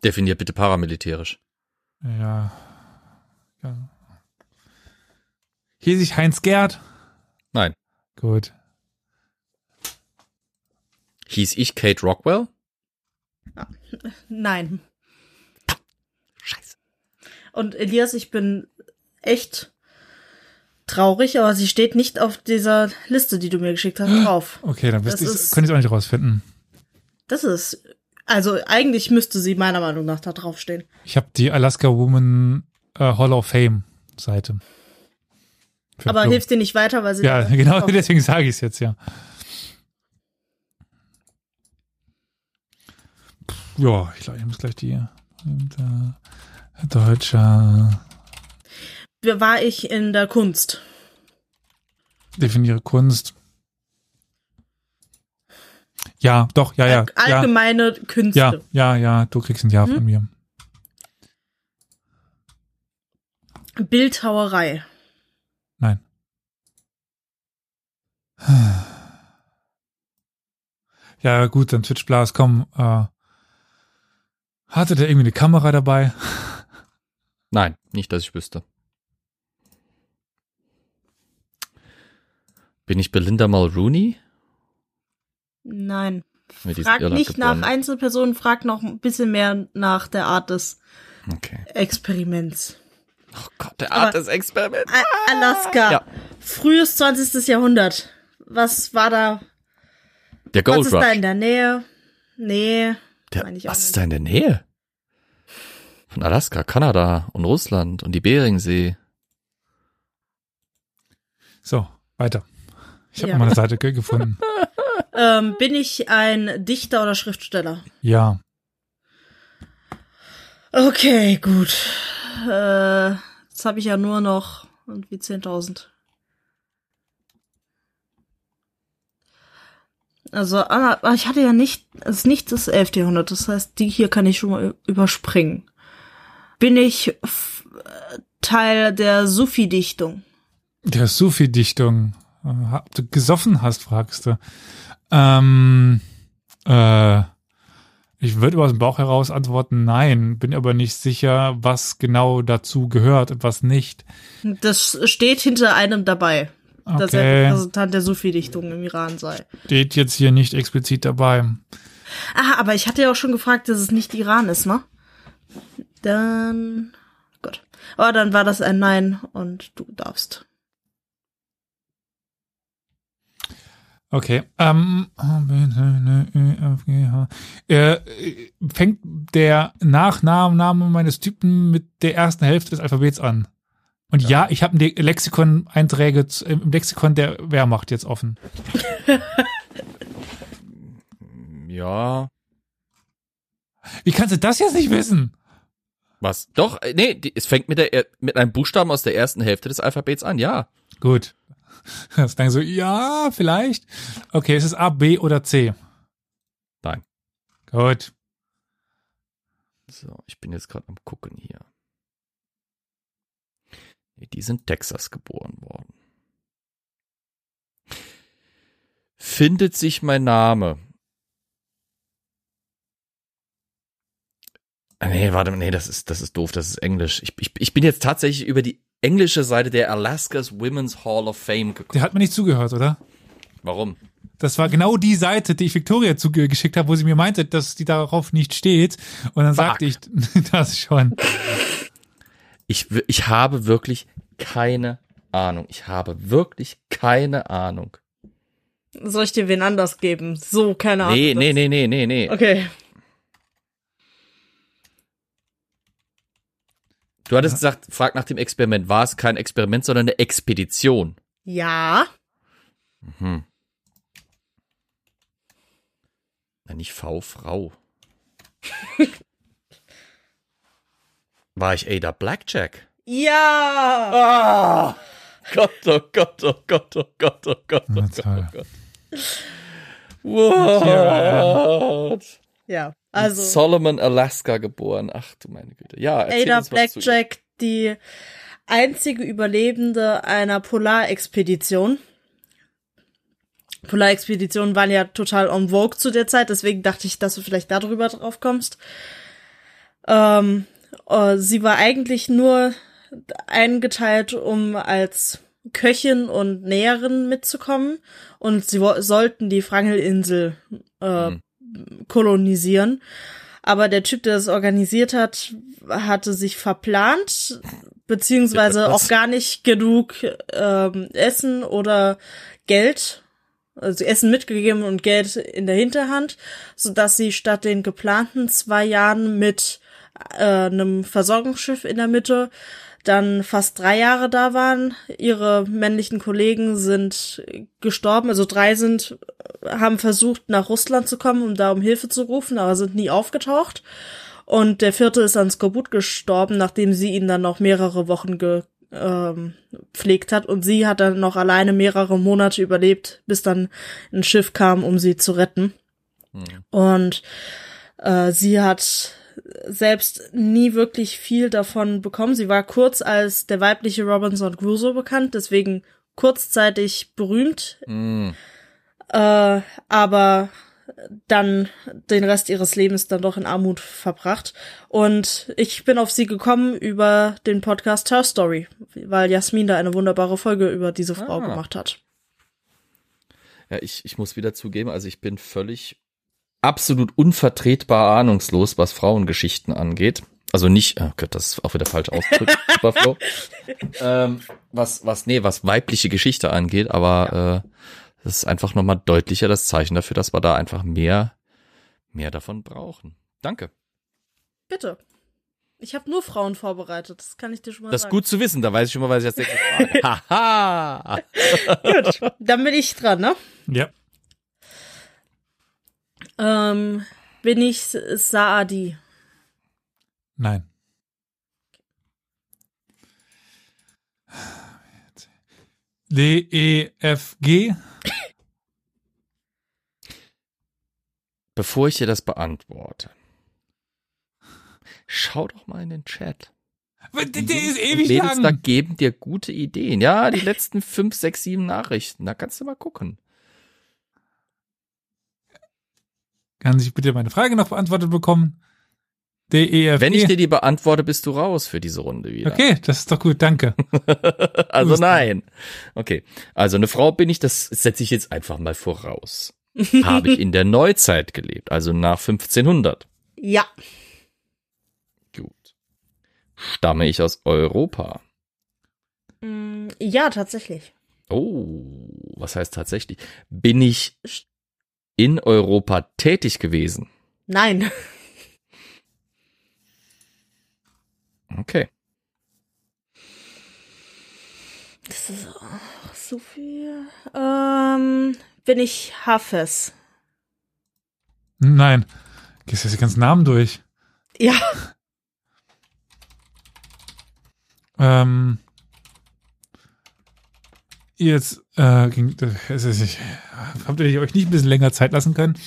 Definiert bitte paramilitärisch. Ja. ja. Hieß ich Heinz Gerd? Nein. Gut. Hieß ich Kate Rockwell? Nein. Scheiße. Und Elias, ich bin echt traurig, aber sie steht nicht auf dieser Liste, die du mir geschickt hast, drauf. Okay, dann wisst Das ihr, ist- könnt ihr es auch nicht rausfinden. Das ist, also eigentlich müsste sie meiner Meinung nach da draufstehen. Ich habe die Alaska Woman äh, Hall of Fame Seite. Für Aber Flo. hilft dir nicht weiter, weil sie Ja, [LAUGHS] genau, drauf- deswegen sage ich es jetzt, ja. Ja, ich glaube, ich muss gleich die und, äh, Deutscher war ich in der Kunst. definiere Kunst. Ja, doch, ja, ja, ja, Allgemeine Künste. ja, ja, ja, du kriegst ein Ja Hm? von mir. Bildhauerei. Nein. [SIGHS] Ja, gut, dann Twitch Blast, komm, äh, hatte der irgendwie eine Kamera dabei? [LAUGHS] Nein, nicht, dass ich wüsste. Bin ich Belinda Mulrooney? Nein. Ist in Frag Irland nicht nach geboren. Einzelpersonen, frag noch ein bisschen mehr nach der Art des Okay. Experiments. Oh Gott, der Aber- Art des Experiments. A Alaska. Ja. Frühes 20. Jahrhundert. Was war da? Der Gold was ist da Rush. in der Nähe? Nee. Der, was ist nicht. da in der Nähe? Von Alaska, Kanada und Russland und die Beringsee. So, weiter. Ich habe Ja. mal eine Seite ge- gefunden. [LAUGHS] Ähm, bin ich ein Dichter oder Schriftsteller? Ja, Okay, gut. Äh, jetzt habe ich ja nur noch irgendwie 10.000. Also, ich hatte ja nicht, es ist nicht das 11. Jahrhundert, das heißt, die hier kann ich schon mal überspringen. Bin ich Teil der Sufi-Dichtung? der Sufi-Dichtung. Äh, Ob du gesoffen hast, fragst du. Ähm, äh, ich würde aus dem Bauch heraus antworten, nein, bin aber nicht sicher, was genau dazu gehört und was nicht. Das steht hinter einem dabei, dass er Okay, Repräsentant der Sufi-Dichtung im Iran sei. steht jetzt hier nicht explizit dabei. Ah, aber ich hatte ja auch schon gefragt, dass es nicht Iran ist, ne? Dann. Gut. Aber dann war das ein Nein und du darfst. Okay. Ähm. Äh, äh, fängt der Nachname meines Typen mit der ersten Hälfte des Alphabets an? Und ja, ich habe Lexikon-Einträge zu- im Lexikon der Wehrmacht jetzt offen. [LAUGHS] Ja. Wie kannst du das jetzt nicht wissen? Was? Doch, äh, nee, es fängt mit der er- mit einem Buchstaben aus der ersten Hälfte des Alphabets an, ja. Gut. Das [LAUGHS] dann so, ja, vielleicht. Okay, es ist A, B oder C. Nein. Gut. So, ich bin jetzt gerade am gucken hier. Die sind Texas geboren worden. Findet sich mein Name? Ah, Nee, warte, nee, das ist, das ist doof, das ist Englisch. Ich, ich, ich bin jetzt tatsächlich über die englische Seite der Alaska's Women's Hall of Fame gekommen. Der hat mir nicht zugehört, oder? Warum? Das war genau die Seite, die ich Victoria zugeschickt habe, wo sie mir meinte, dass die darauf nicht steht. Und dann Fuck. sagte ich [LAUGHS] das schon. Ich, ich habe wirklich keine Ahnung. Ich habe wirklich keine Ahnung. Soll ich dir wen anders geben? So, keine Ahnung. Nee, nee, nee, nee, nee, nee. Okay. Du hattest gesagt, frag nach dem Experiment. War es kein Experiment, sondern eine Expedition? Ja. Hm. Na, nicht V, Frau. [LAUGHS] War ich Ada Blackjack? Ja. Ah! Gott, oh Gott, oh Gott, oh Gott, oh Gott, oh Gott, oh Gott. What? Ja. Also, Solomon, Alaska geboren. Ach du meine Güte. Ja, Ada. Blackjack, die einzige Überlebende einer Polarexpedition. Polarexpeditionen waren ja total en vogue zu der Zeit, deswegen dachte ich, dass du vielleicht darüber drauf kommst. Ähm, äh, sie war eigentlich nur eingeteilt, um als Köchin und Näherin mitzukommen und sie sollten die Frangelininsel äh, Mhm. Kolonisieren. Aber der Typ, der das organisiert hat, hatte sich verplant, beziehungsweise Was? auch gar nicht genug ähm, Essen oder Geld, also Essen mitgegeben und Geld in der Hinterhand, so dass sie statt den geplanten zwei Jahren mit äh, einem Versorgungsschiff in der Mitte dann fast drei Jahre da waren. Ihre männlichen Kollegen sind gestorben, also drei sind, haben versucht nach Russland zu kommen, um da um Hilfe zu rufen, aber sind nie aufgetaucht. Und der vierte ist an Skorbut gestorben, nachdem sie ihn dann noch mehrere Wochen ge, ähm, pflegt hat. Und sie hat dann noch alleine mehrere Monate überlebt, bis dann ein Schiff kam, um sie zu retten. Hm. Und äh, sie hat selbst nie wirklich viel davon bekommen. Sie war kurz als der weibliche Robinson Crusoe bekannt, deswegen kurzzeitig berühmt, Hm. äh, aber dann den Rest ihres Lebens dann doch in Armut verbracht. Und ich bin auf sie gekommen über den Podcast Her Story, weil Jasmin da eine wunderbare Folge über diese Frau Ah. gemacht hat. Ja, ich, ich muss wieder zugeben, also ich bin völlig absolut unvertretbar ahnungslos, was Frauengeschichten angeht. Also nicht, oh Gott, das ist auch wieder falsch ausgedrückt, [LAUGHS] Superflow. ähm, was, was, nee, was weibliche Geschichte angeht, aber äh, das ist einfach nochmal deutlicher das Zeichen dafür, dass wir da einfach mehr, mehr davon brauchen. Danke. Bitte. Ich habe nur Frauen vorbereitet, das kann ich dir schon mal Das ist sagen. gut zu wissen, da weiß ich schon mal, was ich jetzt nächstes frage. [LAUGHS] Haha! Gut, dann bin ich dran, ne? Ja. Ähm, bin ich Saadi? Nein. D, E, F, G. Bevor ich dir das beantworte, schau doch mal in den Chat. Der Die ist ewig Mädels da lang. geben dir gute Ideen. Ja, die letzten fünf, sechs, sieben Nachrichten. Da kannst du mal gucken. Kann sich bitte meine Frage noch beantwortet bekommen? D, E, Wenn ich dir die beantworte, bist du raus für diese Runde wieder. Okay, das ist doch gut, danke. [LAUGHS] Also nein. Okay. Also eine Frau bin ich, das setze ich jetzt einfach mal voraus. [LAUGHS] Habe ich in der Neuzeit gelebt, also nach 1500. Ja. Gut. Stamme ich aus Europa? Mm, Ja, tatsächlich. Oh. was heißt tatsächlich? Bin ich in Europa tätig gewesen? Nein. Okay. Das ist auch so viel. Ähm, bin ich Hafes? Nein. Gehst jetzt die ganzen Namen durch. Ja. Ähm, jetzt äh, ging, es ist, ich, habt ihr euch nicht ein bisschen länger Zeit lassen können?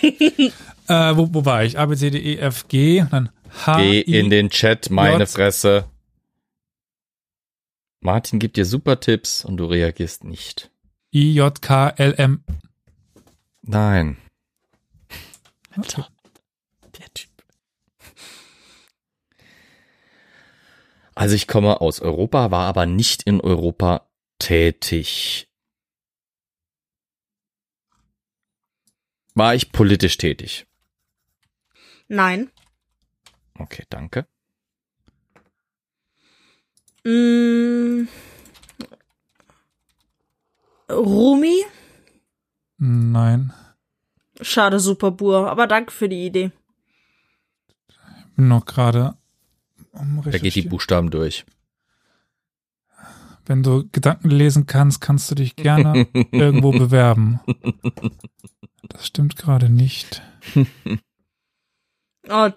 [LAUGHS] äh, wo, wo war ich? A, B, C, D, E, F, G, dann H, Geh I, in den Chat, meine J. Fresse. Martin gibt dir super Tipps und du reagierst nicht. I, J, K, L, M. Nein. Alter. Der Typ. Also ich komme aus Europa, war aber nicht in Europa tätig. War ich politisch tätig? Nein. Okay, danke. Mm. Rumi? Nein. Schade, Superbur, aber danke für die Idee. Bin noch gerade am Da geht die. Buchstaben durch. Wenn du Gedanken lesen kannst, kannst du dich gerne [LAUGHS] irgendwo bewerben. Das stimmt gerade nicht. [LAUGHS] Oh,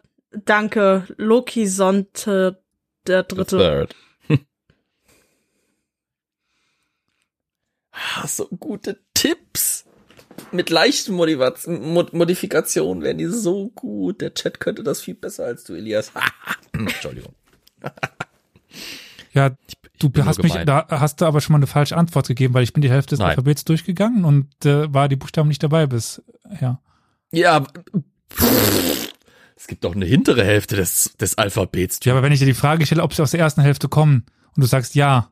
danke. Loki Sonte, der The dritte. Third. [LAUGHS] Ah, so gute Tipps. Mit leichten Motivaz- Mod Modifikationen wären die so gut. Der Chat könnte das viel besser als du, Elias. Entschuldigung. Ja, du nur hast mich, da hast du aber schon mal eine falsche Antwort gegeben, weil ich bin die Hälfte des Nein. Alphabets durchgegangen und äh, war die Buchstaben nicht dabei bis, ja. Ja, es gibt doch eine hintere Hälfte des, des Alphabets. Ja, aber wenn ich dir die Frage stelle, ob sie aus der ersten Hälfte kommen und du sagst ja,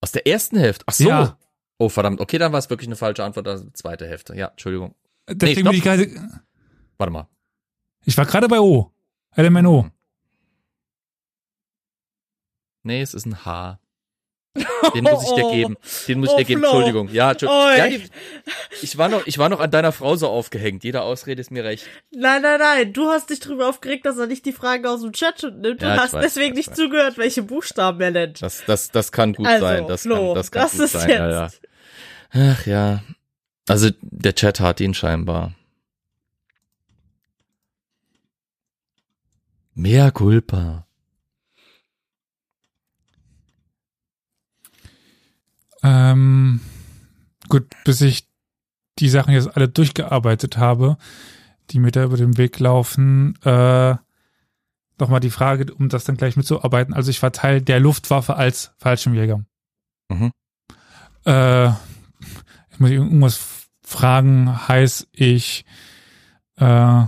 Aus der ersten Hälfte. Ach so. Ja. Oh, verdammt. Okay, dann war es wirklich eine falsche Antwort. Also zweite Hälfte. Ja, Entschuldigung. deswegen bin ich gerade, Warte mal. ich war gerade bei O. LMNO. Nee, es ist ein H. Den muss ich dir [LAUGHS] geben. Den muss ich Oh, dir geben. Flo. Entschuldigung. Ja, Entschuldigung. Oi. Ja, die, ich war noch, ich war noch an deiner Frau so aufgehängt. Jede Ausrede ist mir recht. Nein, nein, nein. Du hast dich drüber aufgeregt, dass er nicht die Fragen aus dem Chat nimmt Ja, und hast weiß, deswegen ich nicht weiß. zugehört, welche Buchstaben er nennt. Das, das, das kann gut Also, sein. Das Flo, kann, das kann das gut ist sein. jetzt- Ja, ja. Ach ja. Also der Chat hat ihn scheinbar. Mehr Culpa. Ähm, gut, bis ich die Sachen jetzt alle durchgearbeitet habe, die mir da über den Weg laufen, äh, nochmal die Frage, um das dann gleich mitzuarbeiten. Also ich war Teil der Luftwaffe als Fallschirmjäger. Mhm. Äh, ich muss irgendwas fragen, heiß ich äh,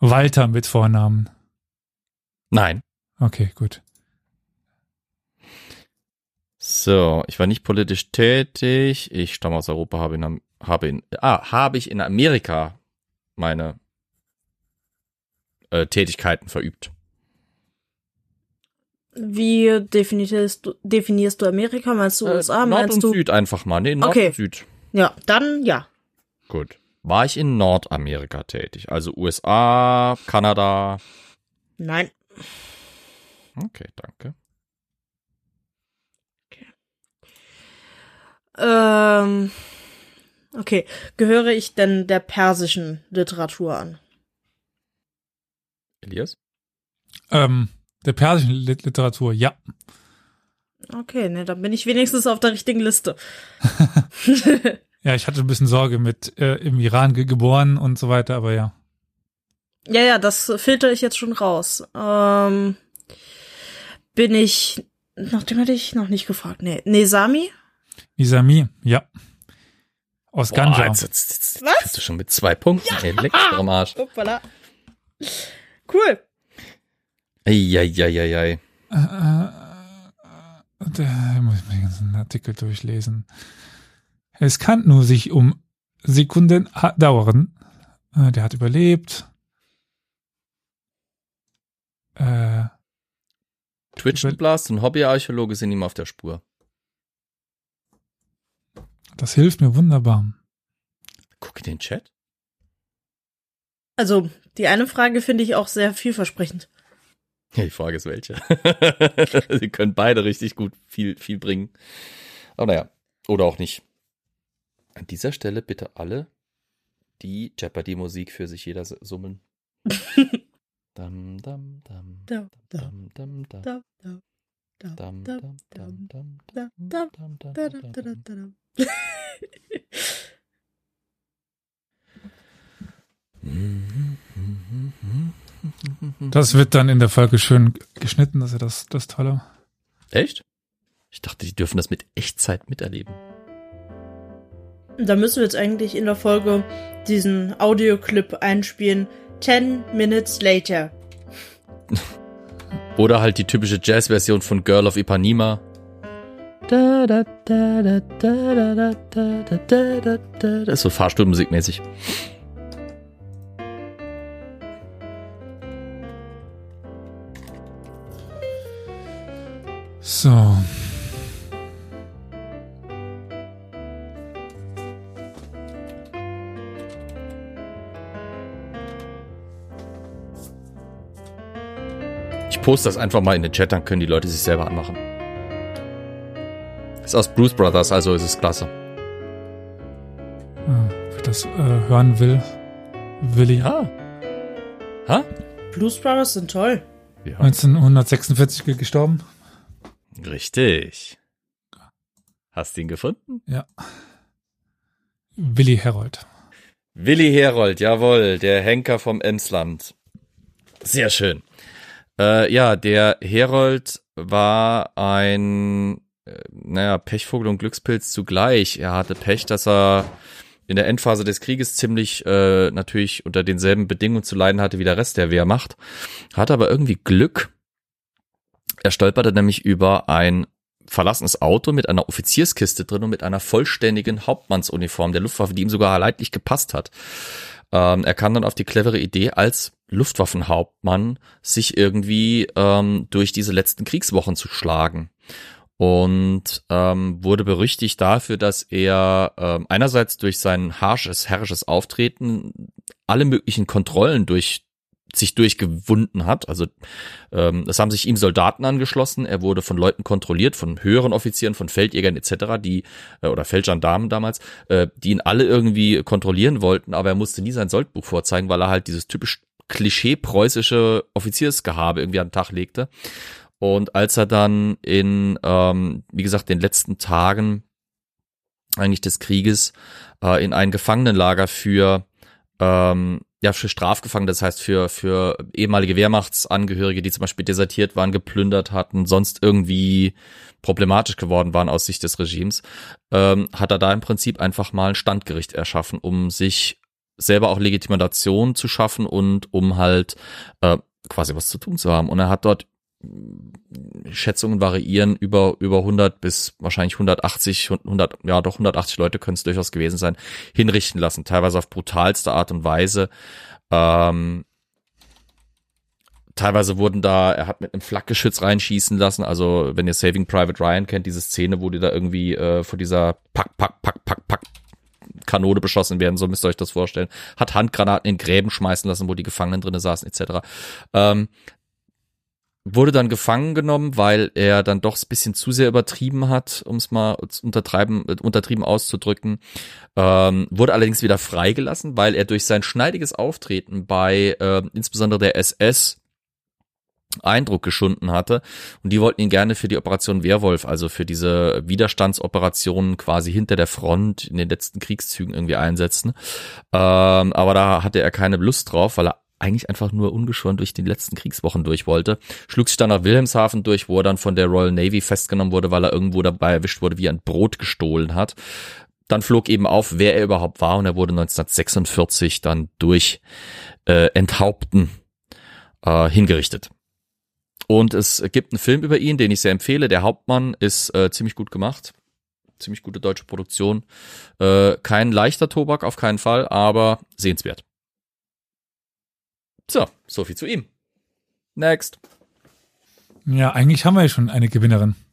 Walter mit Vornamen. Nein. Okay, gut. So, ich war nicht politisch tätig. Ich stamme aus Europa, habe in, habe in, ah, habe ich in Amerika meine äh, Tätigkeiten verübt. Wie definierst du, definierst du Amerika? Meinst du Äh, USA? Nord Meinst und du? Süd einfach mal. Nee, Nord Okay. und Süd. Ja, dann ja. Gut. War ich in Nordamerika tätig? Also USA, Kanada. Nein. Okay, danke. Ähm, okay. Gehöre ich denn der persischen Literatur an? Elias? Ähm, der persischen Lit Literatur, ja. Okay, ne, dann bin ich wenigstens auf der richtigen Liste. [LAUGHS] Ja, ich hatte ein bisschen Sorge mit äh, im Iran ge geboren und so weiter, aber ja. Ja, ja, das filter ich jetzt schon raus. Ähm, bin ich, nach dem hatte ich noch nicht gefragt. Nee, Nesami? Isami, ja. Aus Ganja. jetzt, jetzt, jetzt Was? bist du schon mit zwei Punkten. Ey, leck dich am Arsch. Hoppala. Cool. Eieieiei. Äh, äh, da muss ich mir den ganzen Artikel durchlesen. Es kann nur sich um Sekunden dauern. Äh, der hat überlebt. Äh, Twitch Blast und Hobbyarchäologe sind ihm auf der Spur. Das hilft mir wunderbar. Guck in den Chat. Also, die eine Frage finde ich auch sehr vielversprechend. Ja, die Frage ist welche. [LAUGHS] Sie können beide richtig gut viel, viel bringen. Aber naja, oder auch nicht. An dieser Stelle bitte alle die Jeopardy-Musik für sich jeder summen. [LAUGHS] dam, dam, dam, Da, da, dam, dam, dam, da, da, da, dam, da, dam, dam, dam, da, dam, da, dam, dam, da, dam, da, da, dam. da, da. Das wird dann in der Folge schön geschnitten, das ist ja das, das Tolle. Echt? Ich dachte, die dürfen das mit Echtzeit miterleben. Da müssen wir jetzt eigentlich in der Folge diesen Audioclip einspielen. 10 minutes later. Oder halt die typische Jazz-Version von Girl of Ipanema. Da, da, da, da, da, da, da, da, da, da, da, da. Das ist so Fahrstuhlmusikmäßig. So. Ich poste das einfach mal in den Chat, dann können die Leute sich selber anmachen. Ist aus Bruce Brothers, also ist es klasse. Ah, Wer das äh, hören will, Willi. Ja. Ha? Blues Brothers sind toll. Ja. 1946 ge- gestorben. Richtig. Hast du ihn gefunden? Willi Herold. Willi Herold, jawohl, der Henker vom Emsland. Sehr schön. Äh, ja, der Herold war ein, naja, Pechvogel und Glückspilz zugleich. Er hatte Pech, dass er in der Endphase des Krieges ziemlich äh, natürlich unter denselben Bedingungen zu leiden hatte wie der Rest der Wehrmacht. Hatte aber irgendwie Glück. Er stolperte nämlich über ein verlassenes Auto mit einer Offizierskiste drin und mit einer vollständigen Hauptmannsuniform der Luftwaffe, die ihm sogar leidlich gepasst hat. Ähm, er kam dann auf die clevere Idee, als Luftwaffenhauptmann sich irgendwie ähm, durch diese letzten Kriegswochen zu schlagen. Und ähm, wurde berüchtigt dafür, dass er ähm, einerseits durch sein harsches, herrisches Auftreten alle möglichen Kontrollen durch sich durchgewunden hat. Also ähm, es haben sich ihm Soldaten angeschlossen. Er wurde von Leuten kontrolliert, von höheren Offizieren, von Feldjägern etc., die äh, oder Feldgendarmen damals, äh, die ihn alle irgendwie kontrollieren wollten. Aber er musste nie sein Soldbuch vorzeigen, weil er halt dieses typisch Klischee preußische Offiziersgehabe irgendwie an den Tag legte. Und als er dann in, ähm, wie gesagt, den letzten Tagen eigentlich des Krieges äh, in ein Gefangenenlager für ähm, ja für Strafgefangene, das heißt für für ehemalige Wehrmachtsangehörige, die zum Beispiel desertiert waren, geplündert hatten, sonst irgendwie problematisch geworden waren aus Sicht des Regimes, ähm, hat er da im Prinzip einfach mal ein Standgericht erschaffen, um sich selber auch Legitimation zu schaffen und um halt äh, quasi was zu tun zu haben. Und er hat dort Schätzungen variieren über über 100 bis wahrscheinlich 180 100 ja doch 180 Leute können es durchaus gewesen sein hinrichten lassen teilweise auf brutalste Art und Weise ähm, teilweise wurden da er hat mit einem Flakgeschütz reinschießen lassen also wenn ihr Saving Private Ryan kennt diese Szene wo die da irgendwie äh, vor dieser Pack Pack Pack Pack Pack Kanone beschossen werden, so müsst ihr euch das vorstellen. Hat Handgranaten in Gräben schmeißen lassen, wo die Gefangenen drinnen saßen, etc. Ähm, wurde dann gefangen genommen, weil er dann doch ein bisschen zu sehr übertrieben hat, um es mal untertreiben, untertrieben auszudrücken. Ähm, wurde allerdings wieder freigelassen, weil er durch sein schneidiges Auftreten bei äh, insbesondere der SS Eindruck geschunden hatte und die wollten ihn gerne für die Operation Werwolf, also für diese Widerstandsoperationen quasi hinter der Front in den letzten Kriegszügen irgendwie einsetzen. Ähm, aber da hatte er keine Lust drauf, weil er eigentlich einfach nur ungeschoren durch die letzten Kriegswochen durch wollte. Schlug sich dann nach Wilhelmshaven durch, wo er dann von der Royal Navy festgenommen wurde, weil er irgendwo dabei erwischt wurde, wie er ein Brot gestohlen hat. Dann flog eben auf, wer er überhaupt war und er wurde 1946 dann durch äh, Enthaupten äh, hingerichtet. Und es gibt einen Film über ihn, den ich sehr empfehle. Der Hauptmann ist äh, ziemlich gut gemacht. Ziemlich gute deutsche Produktion. Äh, kein leichter Tobak, auf keinen Fall, aber sehenswert. So, so viel zu ihm. Next. Ja, eigentlich haben wir ja schon eine Gewinnerin. [LAUGHS]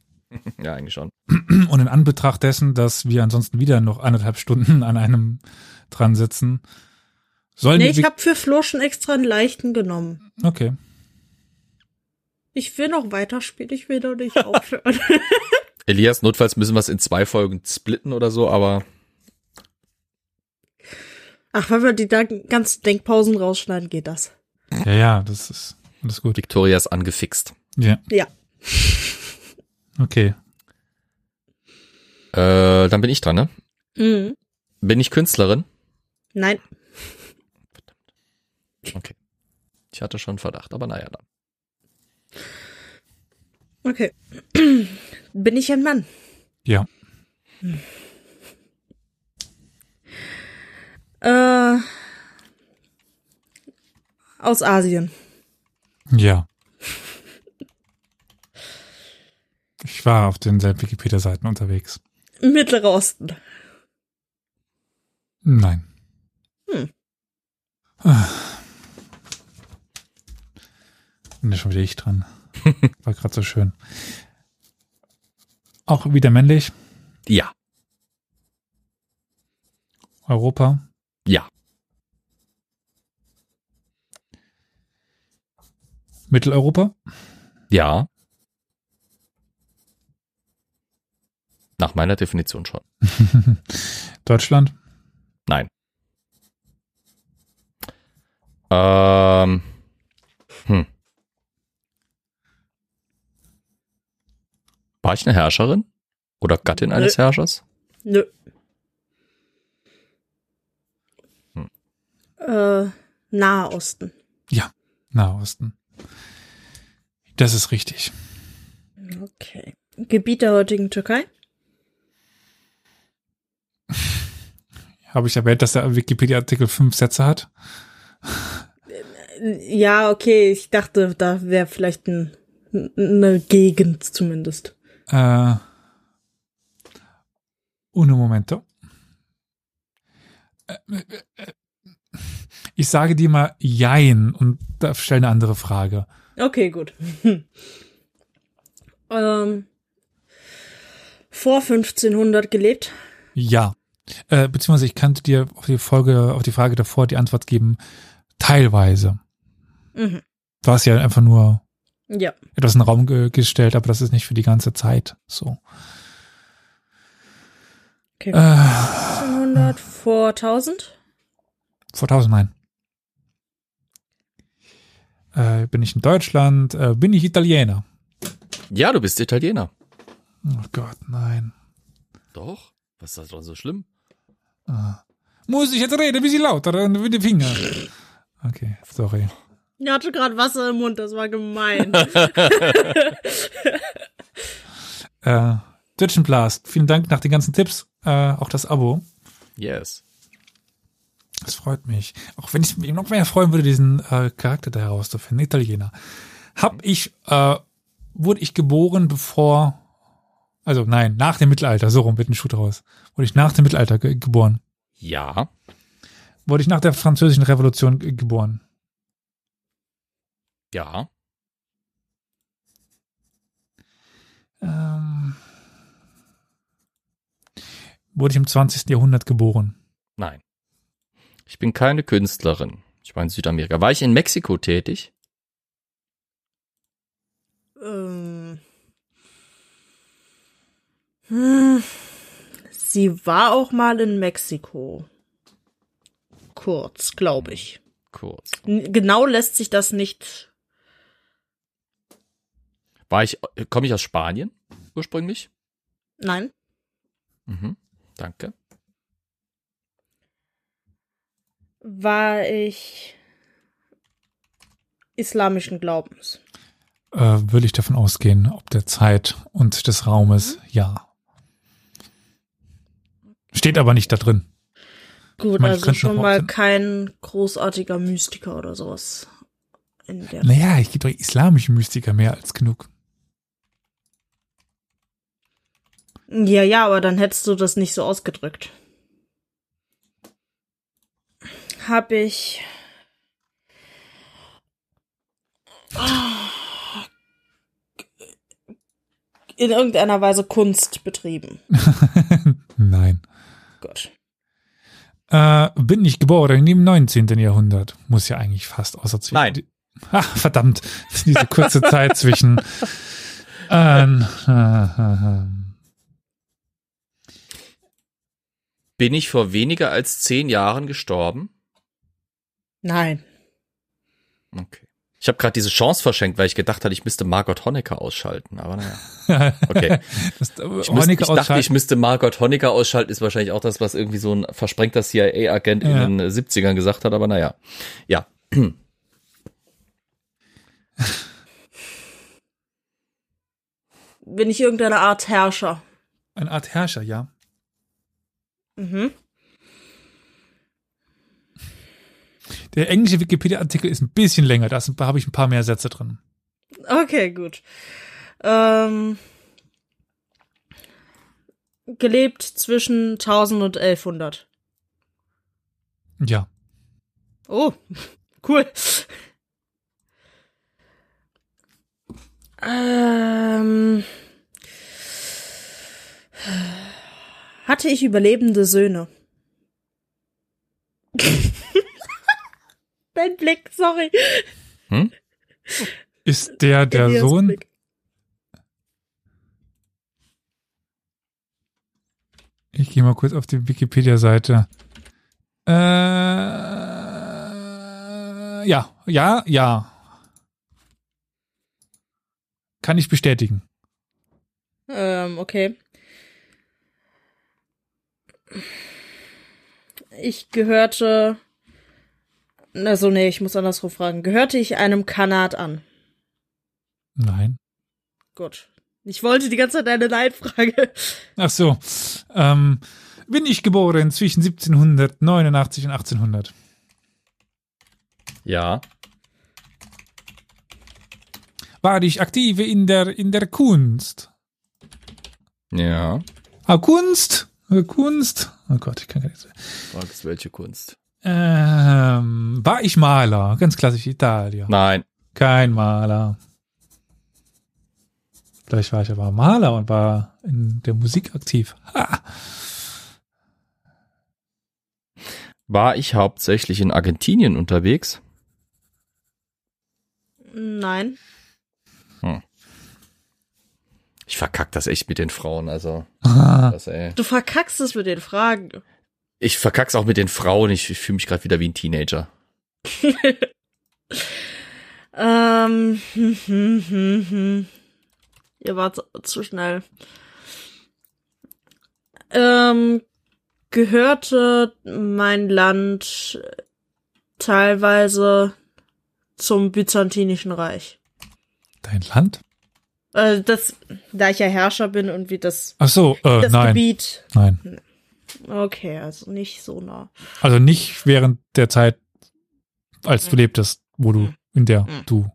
Ja, eigentlich schon. [CLEARS THROAT] Und in Anbetracht dessen, dass wir ansonsten wieder noch anderthalb Stunden an einem dran sitzen, sollen Nee, wir. ich habe für Flo schon extra einen leichten genommen. okay. Ich will noch weiterspielen, ich will doch nicht [LAUGHS] aufhören. [LAUGHS] Elias, notfalls müssen wir es in zwei Folgen splitten oder so, aber Ach, wenn wir die da ganzen Denkpausen rausschneiden, geht das. Ja, ja, das ist alles gut. Victoria ist angefixt. Ja, Ja. okay. Äh, dann bin ich dran, ne? Mhm. Bin ich Künstlerin? Nein. Okay. Ich hatte schon Verdacht, aber naja dann. Okay. Bin ich ein Mann? Ja. Äh, aus Asien. Ja. Ich war auf denselben Wikipedia-Seiten unterwegs. Mittlerer Osten. Nein. Hm. Ah. Bin ja schon wieder ich dran. [LAUGHS] War gerade so schön. Auch wieder männlich. Ja. Europa. Ja. Mitteleuropa. Ja. Nach meiner Definition schon. [LAUGHS] Deutschland. Nein. Ähm. Hm. War ich eine Herrscherin? Oder Gattin Nö. eines Herrschers? Nö. Hm. Äh, Nahe Osten. Nahosten. Das ist richtig. Okay. Gebiet der heutigen Türkei? Habe ich erwähnt, dass der Wikipedia-Artikel fünf Sätze hat? Ja, okay. Ich dachte, da wäre vielleicht ein, eine Gegend zumindest. Äh, uno momento. Ich sage dir mal Jein und da stelle eine andere Frage. Okay, gut. [LAUGHS] ähm, vor 1500 gelebt? Ja. Äh, beziehungsweise ich könnte dir auf die Folge, auf die Frage davor die Antwort geben, teilweise. Mhm. Du hast ja einfach nur Ja. etwas in den Raum ge gestellt, aber das ist nicht für die ganze Zeit so. Okay. Äh, 1500 vor 1000? Vor tausend nein. Äh, bin ich in Deutschland? Äh, bin ich Italiener? Ja, du bist Italiener. Oh Gott, nein. Doch? Was ist das doch so schlimm? Ah. Muss ich jetzt reden, ein bisschen lauter mit den Fingern? Okay, sorry. Ich hatte gerade Wasser im Mund, das war gemein. [LAUGHS] Äh, Deutschen Blast, vielen Dank nach den ganzen Tipps, äh, auch das Abo. Yes. Das freut mich. Auch wenn ich mich noch mehr freuen würde, diesen äh, Charakter da herauszufinden, Italiener. Hab ich, äh, wurde ich geboren, bevor, also nein, nach dem Mittelalter, so rum, mit dem Schuh draus. Wurde ich nach dem Mittelalter ge geboren. Ja. Wurde ich nach der französischen Revolution ge geboren. Ja. Ähm, wurde ich im 20. Jahrhundert geboren. Nein. Ich bin keine Künstlerin. Ich war in Südamerika. War ich in Mexiko tätig? ähm. hm. Sie war auch mal in Mexiko. Kurz, glaube ich. Kurz. Genau lässt sich das nicht. War ich, äh, komme ich aus Spanien ursprünglich? Nein. Mhm. Danke. War ich islamischen Glaubens. Äh, würde ich davon ausgehen, ob der Zeit und des Raumes, ja. Steht aber nicht da drin. Gut, Ich meine, ich also schon mal rausfinden. kein großartiger Mystiker oder sowas. In der Naja, ich gebe doch islamische Mystiker mehr als genug. Ja, ja, aber dann hättest du das nicht so ausgedrückt. Hab ich. in irgendeiner Weise Kunst betrieben. [LAUGHS] Nein. Gut. Äh, bin ich geboren im 19. Jahrhundert. Muss ja eigentlich fast außer zwischen. Nein. Ach, verdammt. Diese kurze Zeit [LAUGHS] zwischen. Ähm, äh, äh, äh. Bin ich vor weniger als zehn Jahren gestorben? Nein. Okay. Ich habe gerade diese Chance verschenkt, weil ich gedacht hatte, ich müsste Margot Honecker ausschalten. Aber naja. Okay. [LAUGHS] das, Ich, müsste, ich dachte, ich müsste Margot Honecker ausschalten, ist wahrscheinlich auch das, was irgendwie so ein versprengter CIA-Agent Ja. in den 70ern gesagt hat, aber naja. Ja. [CLEARS THROAT] Bin ich irgendeine Art Herrscher? Eine Art Herrscher, ja. Mhm. Der englische Wikipedia-Artikel ist ein bisschen länger, da habe ich ein paar mehr Sätze drin. Okay, gut. Ähm, gelebt zwischen 1000 und 1100. Ja. Oh, [LAUGHS] cool. Ähm, hatte ich überlebende Söhne? [LAUGHS] Dein Blick, sorry. Ist der der Elias Sohn? Blick. Ich gehe mal kurz auf die Wikipedia-Seite. Äh, ja, ja, ja. Kann ich bestätigen. Ähm, okay. Ich gehörte. Also, nee, ich muss andersrum fragen. Gehörte ich einem Kanat an? Nein. Gut. Ich wollte die ganze Zeit eine Nein-Frage. Ach so. Ähm, bin ich geboren zwischen 1789 und 1800? Ja. War ich aktiv in der, in der Kunst? Ja. Ah, Kunst? Äh, Kunst? Oh Gott, ich kann gar nichts. Fragst welche Kunst? Ähm, war ich Maler? Ganz klassisch Italien. Nein. Kein Maler. Vielleicht war ich aber Maler und war in der Musik aktiv. Ha. War ich hauptsächlich in Argentinien unterwegs? Nein. Ich verkack das echt mit den Frauen, also. Ah. Das, ey. Du verkackst es mit den Fragen. Ich verkack's auch mit den Frauen. Ich, ich fühle mich gerade wieder wie ein Teenager. [LAUGHS] Ähm. Hm, hm, hm, hm. Ihr wart zu schnell. Ähm, gehörte mein Land teilweise zum Byzantinischen Reich. Dein Land? Äh, das, da ich ja Herrscher bin und wie das, Ach so, äh, das nein, Gebiet. nein. Okay, also nicht so nah. Also nicht während der Zeit, als du lebtest, wo du, in der Mhm. du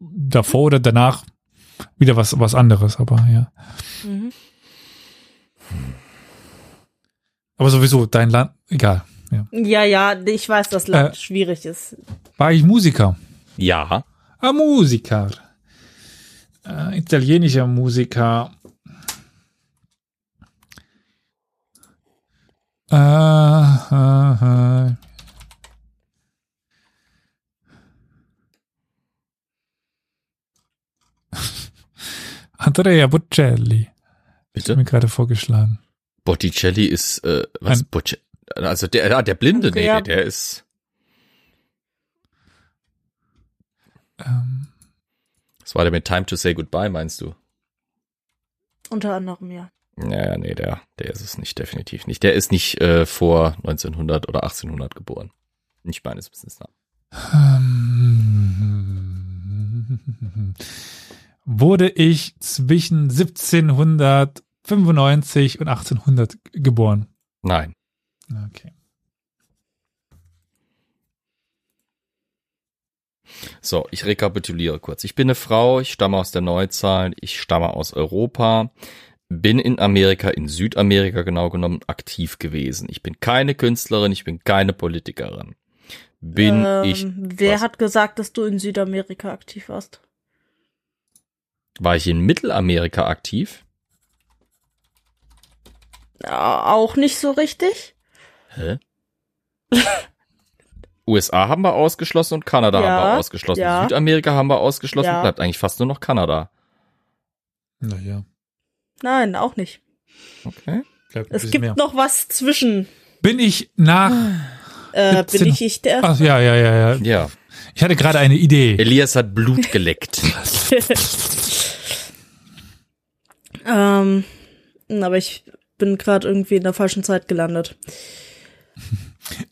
davor oder danach wieder was, was anderes, aber ja. Mhm. Aber sowieso, dein Land, egal. Ja. Ja, ja, ich weiß, dass Land Äh. schwierig ist. War ich Musiker? Ja. Ah, Musiker. Äh, italienischer Musiker. Äh, äh, äh. Andrea Bocelli. Ist mir Bitte? gerade vorgeschlagen. Botticelli ist, äh, was? Ein- also der, ah, der Blinde, nee, Ja. der, der ist, Ähm, was war der mit Time to Say Goodbye, meinst du? Unter anderem, ja. Ja, ja, nee, der, der ist es nicht, definitiv nicht. Der ist nicht äh, vor 1900 oder 1800 geboren. Nicht meines Wissens nach. Ähm, Wurde ich zwischen 1795 und 1800 geboren? Nein. Okay. So, ich rekapituliere kurz. Ich bin eine Frau, ich stamme aus der Neuzeit, ich stamme aus Europa, bin in Amerika, in Südamerika genau genommen, aktiv gewesen. Ich bin keine Künstlerin, ich bin keine Politikerin. Bin ähm, ich. Wer was? hat gesagt, dass du in Südamerika aktiv warst? War ich in Mittelamerika aktiv? Ja, auch nicht so richtig. Hä? [LAUGHS] USA haben wir ausgeschlossen und Kanada Ja, haben wir ausgeschlossen. ja. Südamerika haben wir ausgeschlossen. Ja. Bleibt eigentlich fast nur noch Kanada. Naja, Nein, auch nicht. Okay. bleibt Es gibt mehr. noch was zwischen. Bin ich nach. Äh, 17. bin ich ich der? Ach ja, ja, ja, ja. Ja. Ich hatte gerade eine Idee. Elias hat Blut geleckt. [LAUGHS] ähm, aber ich bin gerade irgendwie in der falschen Zeit gelandet.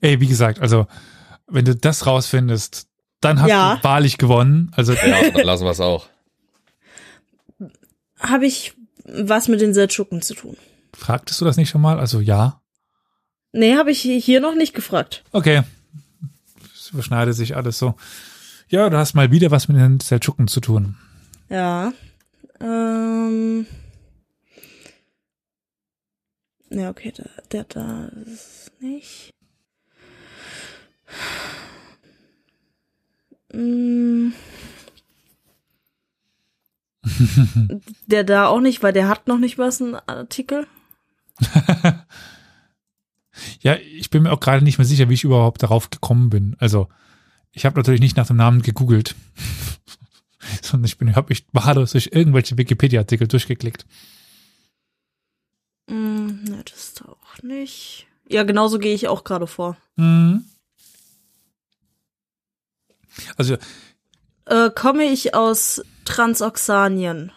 Ey, wie gesagt, also wenn du das rausfindest, dann hast Ja. du wahrlich gewonnen. Also ja, dann lassen wir es auch. Habe ich was mit den Seldschuken zu tun? fragtest du das nicht schon mal? Also ja. Nee, habe ich hier noch nicht gefragt. Okay. Es überschneidet sich alles so. Ja, du hast mal wieder was mit den Seldschuken zu tun. Ja. Ähm. Ja, okay, der, der da ist nicht. Mm. [LAUGHS] der da auch nicht, weil der hat noch nicht was einen Artikel. [LAUGHS] Ja, ich bin mir auch gerade nicht mehr sicher, wie ich überhaupt darauf gekommen bin. Also, ich habe natürlich nicht nach dem Namen gegoogelt. [LAUGHS] Sondern ich bin, habe mich wahllos durch irgendwelche Wikipedia-Artikel durchgeklickt. Mm, ne, das ist auch nicht. Ja, genauso gehe ich auch gerade vor. Mhm. Also, Äh, komme ich aus Transoxanien?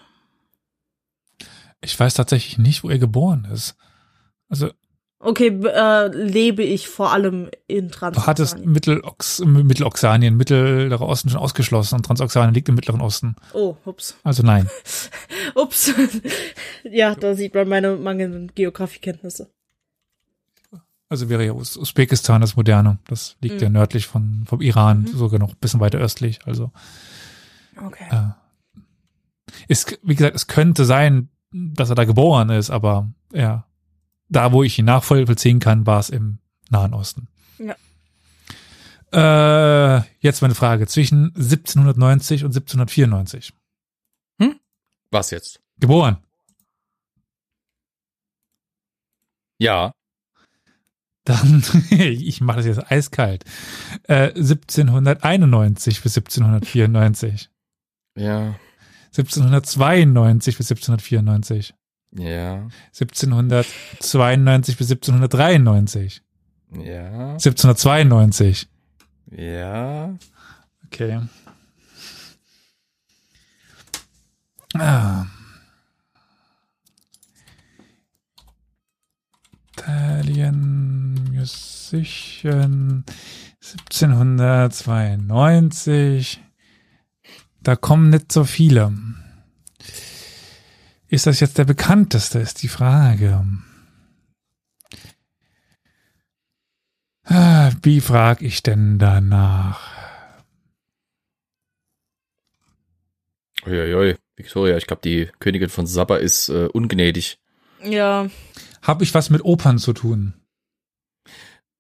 ich weiß tatsächlich nicht, wo er geboren ist. Also, Okay, äh, lebe ich vor allem in du hattest Transoxanien. Mittelox Mitteloxanien, Mittlerer Osten schon ausgeschlossen und Transoxanien liegt im Mittleren Osten. Oh, ups. Also nein. [LAUGHS] Ups. [LAUGHS] ja, da sieht man meine mangelnden Geografiekenntnisse. Also wäre ja Us Usbekistan das Moderne. Das liegt Mhm. ja nördlich von, vom Iran, sogar noch ein bisschen weiter östlich. Also Okay. äh, ist, wie gesagt, es könnte sein, dass er da geboren ist, aber ja, da wo ich ihn nachvollziehen kann, war es im Nahen Osten. Ja. Äh, jetzt meine Frage. Zwischen 1790 und 1794. Was jetzt? Geboren. Ja. Dann, [LAUGHS] ich mache das jetzt eiskalt. Äh, 1791 bis 1794. Ja. 1792 bis 1794. Ja. 1792 bis 1793. Ja. 1792. Ja. Okay. Ah. Italian Musician 1792. Da kommen nicht so viele. Ist das jetzt der bekannteste, ist die Frage. Ah, Wie frag ich denn danach? Uiuiui. Victoria, ich glaube, die Königin von Saba ist äh, ungnädig. Ja. Hab ich was mit Opern zu tun?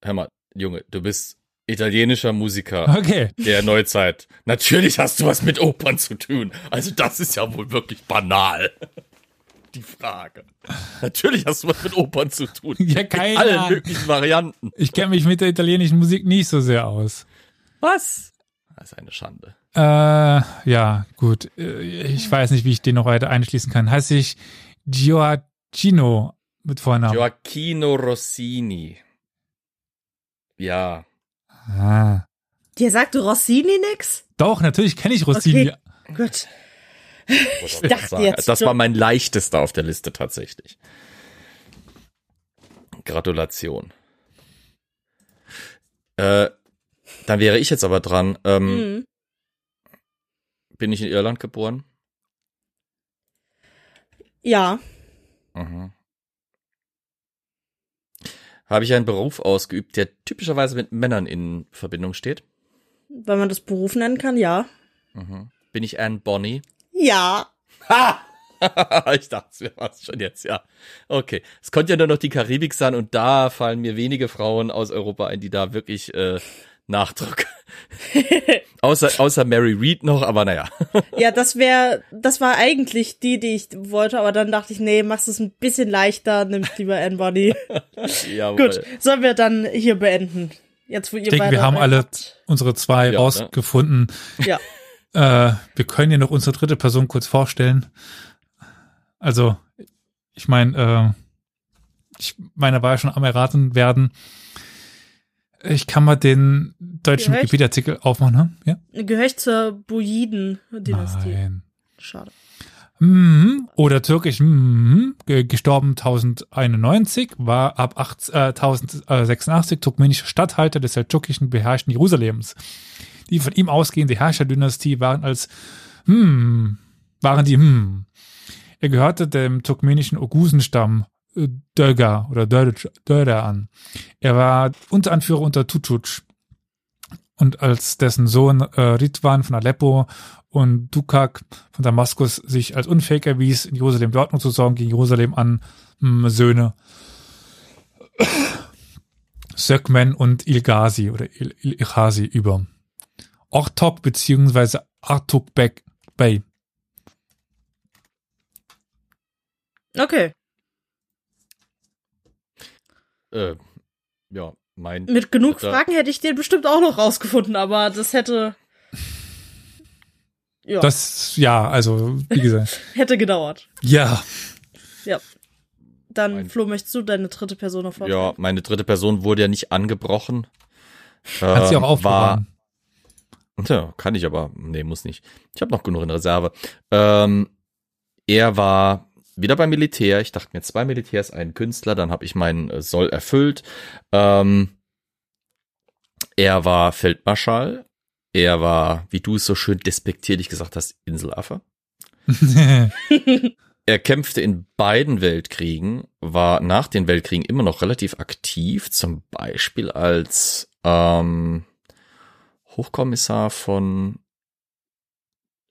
Hör mal, Junge, du bist italienischer Musiker Okay. der Neuzeit. Natürlich hast du was mit Opern zu tun. Also das ist ja wohl wirklich banal. Die Frage. Natürlich hast du was mit Opern zu tun. Ja, In keine allen Ahnung. möglichen Varianten. Ich kenne mich mit der italienischen Musik nicht so sehr aus. Was? Das ist eine Schande. Äh, ja, gut. Äh, Ich weiß nicht, wie ich den noch weiter einschließen kann. Heißt ich Gioacchino mit Vornamen? Gioacchino Rossini. Ja. ah. Dir sagte Rossini nix? Doch, natürlich kenne ich Rossini. Okay. Gut. Ich dachte jetzt Das war mein leichtester auf der Liste tatsächlich. Gratulation. Äh, dann wäre ich jetzt aber dran. Ähm, Mhm. Bin ich in Irland geboren? Ja. Mhm. Habe ich einen Beruf ausgeübt, der typischerweise mit Männern in Verbindung steht? Wenn man das Beruf nennen kann, ja. Mhm. Bin ich Anne Bonny? Ja. Ha! [LAUGHS] ich dachte, es wäre was schon jetzt, ja. Okay. Es konnte ja nur noch die Karibik sein und da fallen mir wenige Frauen aus Europa ein, die da wirklich äh, Nachdruck [LAUGHS] außer, außer Mary Reed noch, aber naja. [LAUGHS] Ja, das wäre, das war eigentlich die, die ich wollte, aber dann dachte ich, nee, machst es ein bisschen leichter, nimmst lieber Anne Bonny. [LAUGHS] Jawohl. Gut, sollen wir dann hier beenden? Jetzt, wo ihr Ich denke, wir haben alle habt. unsere zwei Ja, ne? rausgefunden. Ja. Äh, wir können ja noch unsere dritte Person kurz vorstellen. Also, ich meine, äh, ich meine, war ja schon am erraten werden. Ich kann mal den deutschen? Wikipedia-Artikel aufmachen, ne? Ja? Gehört zur Buyiden-Dynastie. Nein. Schade. Mhm. Oder türkisch. Ge- gestorben 1091, war ab 8, äh, 1086 turkmenischer Statthalter des seldschukischen beherrschten Jerusalems. Die von ihm ausgehende Herrscherdynastie waren als, hm, waren die, hm. Er gehörte dem turkmenischen Ogusenstamm Döger oder Döder an. Er war Unteranführer unter Tutuc. Und als dessen Sohn äh, Ridwan von Aleppo und Dukak von Damaskus sich als unfähig erwies, in Jerusalem die Ordnung zu sorgen, gegen Jerusalem an hm, Söhne Sökmen und Ilgazi oder Il Il Ilghazi über. Ortok beziehungsweise Artukbek Bey. Okay. Äh, ja, mein. Mit genug dritter- Fragen hätte ich den bestimmt auch noch rausgefunden, aber das hätte. Ja, Das, ja, also, wie gesagt, [LAUGHS] hätte gedauert. ja. Dann, Mein- Flo, möchtest du deine dritte Person noch vorstellen? Ja, meine dritte Person wurde ja nicht angebrochen. Kannst du Ähm, auch aufbewahren. War, ja, kann ich aber. Nee, muss nicht. Ich habe noch genug in Reserve. Ähm, er war wieder beim Militär. Ich dachte mir, zwei Militärs, ein Künstler, dann habe ich meinen äh, Soll erfüllt. Ähm, er war Feldmarschall. Er war, wie du es so schön despektierlich gesagt hast, Inselaffe. [LAUGHS] Er kämpfte in beiden Weltkriegen, war nach den Weltkriegen immer noch relativ aktiv, zum Beispiel als ähm, Hochkommissar von,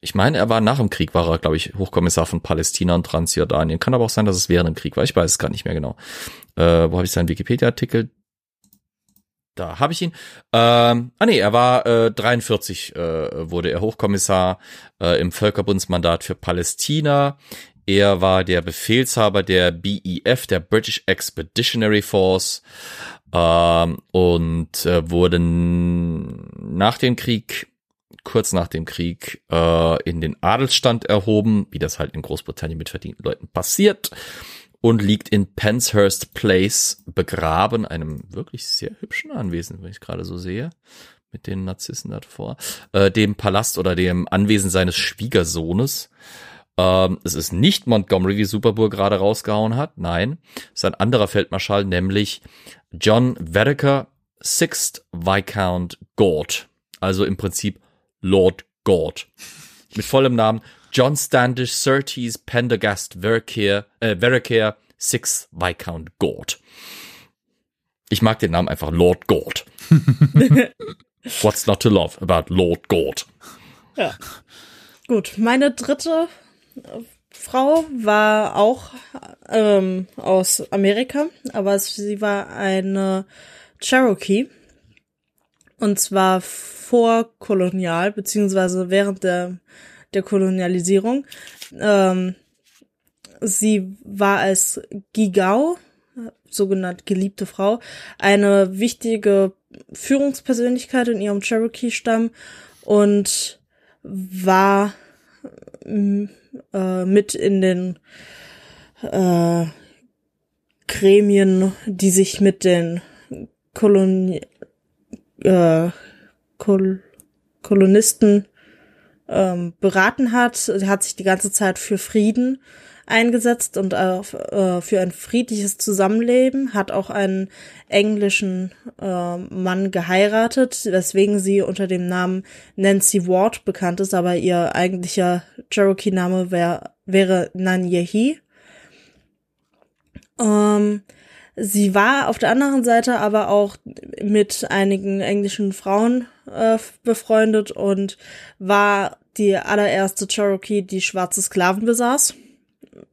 ich meine, er war nach dem Krieg, war er, glaube ich, Hochkommissar von Palästina und Transjordanien. Kann aber auch sein, dass es während dem Krieg war. Ich weiß es gar nicht mehr genau. Äh, wo habe ich seinen Wikipedia-Artikel? Da habe ich ihn. Ähm, ah nee, er war äh, 43, äh, wurde er Hochkommissar äh, im Völkerbundsmandat für Palästina. Er war der Befehlshaber der BEF, der British Expeditionary Force, ähm, und äh, wurde nach dem Krieg, kurz nach dem Krieg, äh, in den Adelsstand erhoben, wie das halt in Großbritannien mit verdienten Leuten passiert, und liegt in Penshurst Place begraben, einem wirklich sehr hübschen Anwesen, wenn ich gerade so sehe, mit den Narzissen davor, äh, dem Palast oder dem Anwesen seines Schwiegersohnes. Ähm, es ist nicht Montgomery, wie Superburg gerade rausgehauen hat. Nein, es ist ein anderer Feldmarschall, nämlich John Vereker, Sixth Viscount Gort. Also im Prinzip Lord Gort. Mit vollem Namen John Standish Surtees Pendergast Vereker, äh, Sixth Viscount Gort. Ich mag den Namen einfach Lord Gort. [LAUGHS] What's not to love about Lord Gort? Gut, meine dritte äh, Frau war auch ähm, aus Amerika, aber sie war eine Cherokee. Und zwar vorkolonial, beziehungsweise während der, der Kolonialisierung. Ähm, sie war als Gigao, sogenannt geliebte Frau, eine wichtige Führungspersönlichkeit in ihrem Cherokee-Stamm und war äh, mit in den äh, Gremien, die sich mit den Koloni äh, Kol Kolonisten ähm, beraten hat. Sie hat sich die ganze Zeit für Frieden eingesetzt und auf, äh, für ein friedliches Zusammenleben, hat auch einen englischen äh, Mann geheiratet, weswegen sie unter dem Namen Nancy Ward bekannt ist, aber ihr eigentlicher Cherokee-Name wär, wäre Nanyehi. Ähm, sie war auf der anderen Seite aber auch mit einigen englischen Frauen äh, befreundet und war die allererste Cherokee, die schwarze Sklaven besaß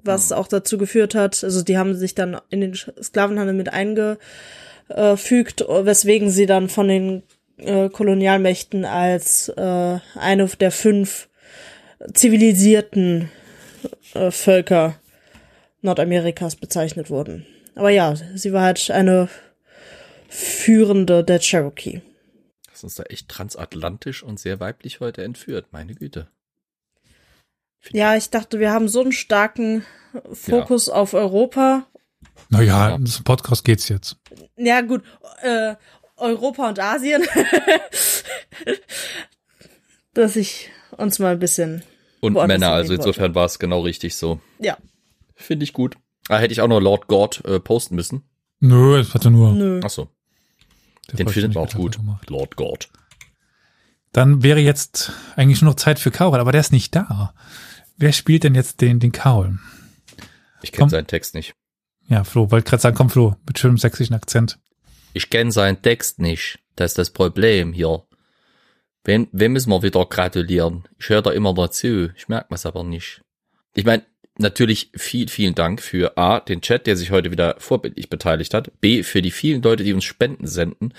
was auch dazu geführt hat, also die haben sich dann in den Sklavenhandel mit eingefügt, weswegen sie dann von den äh, Kolonialmächten als äh, eine der fünf zivilisierten äh, Völker Nordamerikas bezeichnet wurden. Aber ja, sie war halt eine führende der Cherokee. Das ist uns da echt transatlantisch und sehr weiblich heute entführt, meine Güte. Ja, ich dachte, wir haben so einen starken Fokus auf Europa. Naja, Ja. das Podcast geht's jetzt. Ja, gut, äh, Europa und Asien. [LAUGHS] Dass ich uns mal ein bisschen. Und Männer, also insofern war es genau richtig so. Ja, Finde ich gut. Ah, hätte ich auch noch Lord God äh, posten müssen. Nö, es hatte nur. nö. Ach so, der den findet man auch gut. gemacht. Lord God. Dann wäre jetzt eigentlich nur noch Zeit für Karol, aber der ist nicht da. Wer spielt denn jetzt den, den Karol? Ich kenne seinen Text nicht. Ja, Flo, wollte gerade sagen, komm Flo, mit schönem sächsischen Akzent. Ich kenne seinen Text nicht. Das ist das Problem hier. Wem, wem müssen wir wieder gratulieren? Ich höre da immer dazu. Ich merke es aber nicht. Ich meine, natürlich viel, vielen Dank für A, den Chat, der sich heute wieder vorbildlich beteiligt hat. B, für die vielen Leute, die uns Spenden senden.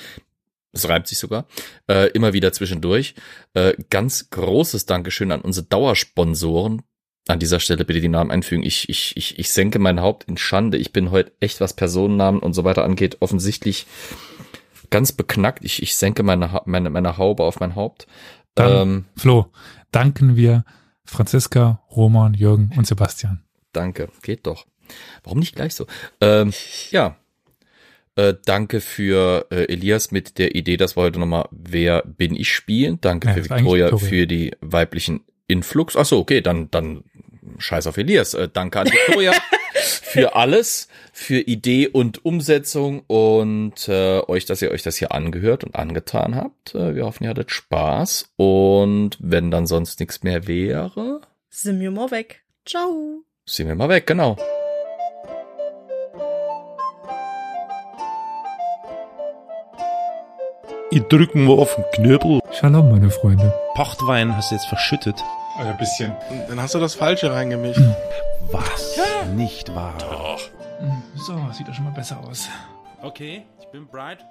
Es reimt sich sogar. Äh, immer wieder zwischendurch. Äh, ganz großes Dankeschön an unsere Dauersponsoren. An dieser Stelle bitte die Namen einfügen. Ich, ich, ich, ich senke mein Haupt in Schande. Ich bin heute echt, was Personennamen und so weiter angeht, offensichtlich ganz beknackt. Ich, ich senke meine, meine, meine Haube auf mein Haupt. Dann, Ähm, Flo, danken wir Franziska, Roman, Jürgen und Sebastian. danke, geht doch. Warum nicht gleich so? Ähm, ja. Äh, danke für äh, Elias mit der Idee, dass wir heute nochmal Wer bin ich spielen. Danke Ja, für Victoria. für die weiblichen Influx. Ach so, okay, dann, dann scheiß auf Elias. Äh, danke an Victoria [LAUGHS] für alles, für Idee und Umsetzung und äh, euch, dass ihr euch das hier angehört und angetan habt. Äh, wir hoffen, ihr hattet Spaß und wenn dann sonst nichts mehr wäre, Sind wir mal weg. Ciao. sind wir mal weg, genau. Ich drück mal auf den Knöbel. Shalom, meine Freunde. Pochtwein hast du jetzt verschüttet. Ein bisschen. Dann hast du das Falsche reingemischt. Was? Nicht wahr. So, sieht doch schon mal besser aus. Okay, ich bin bereit.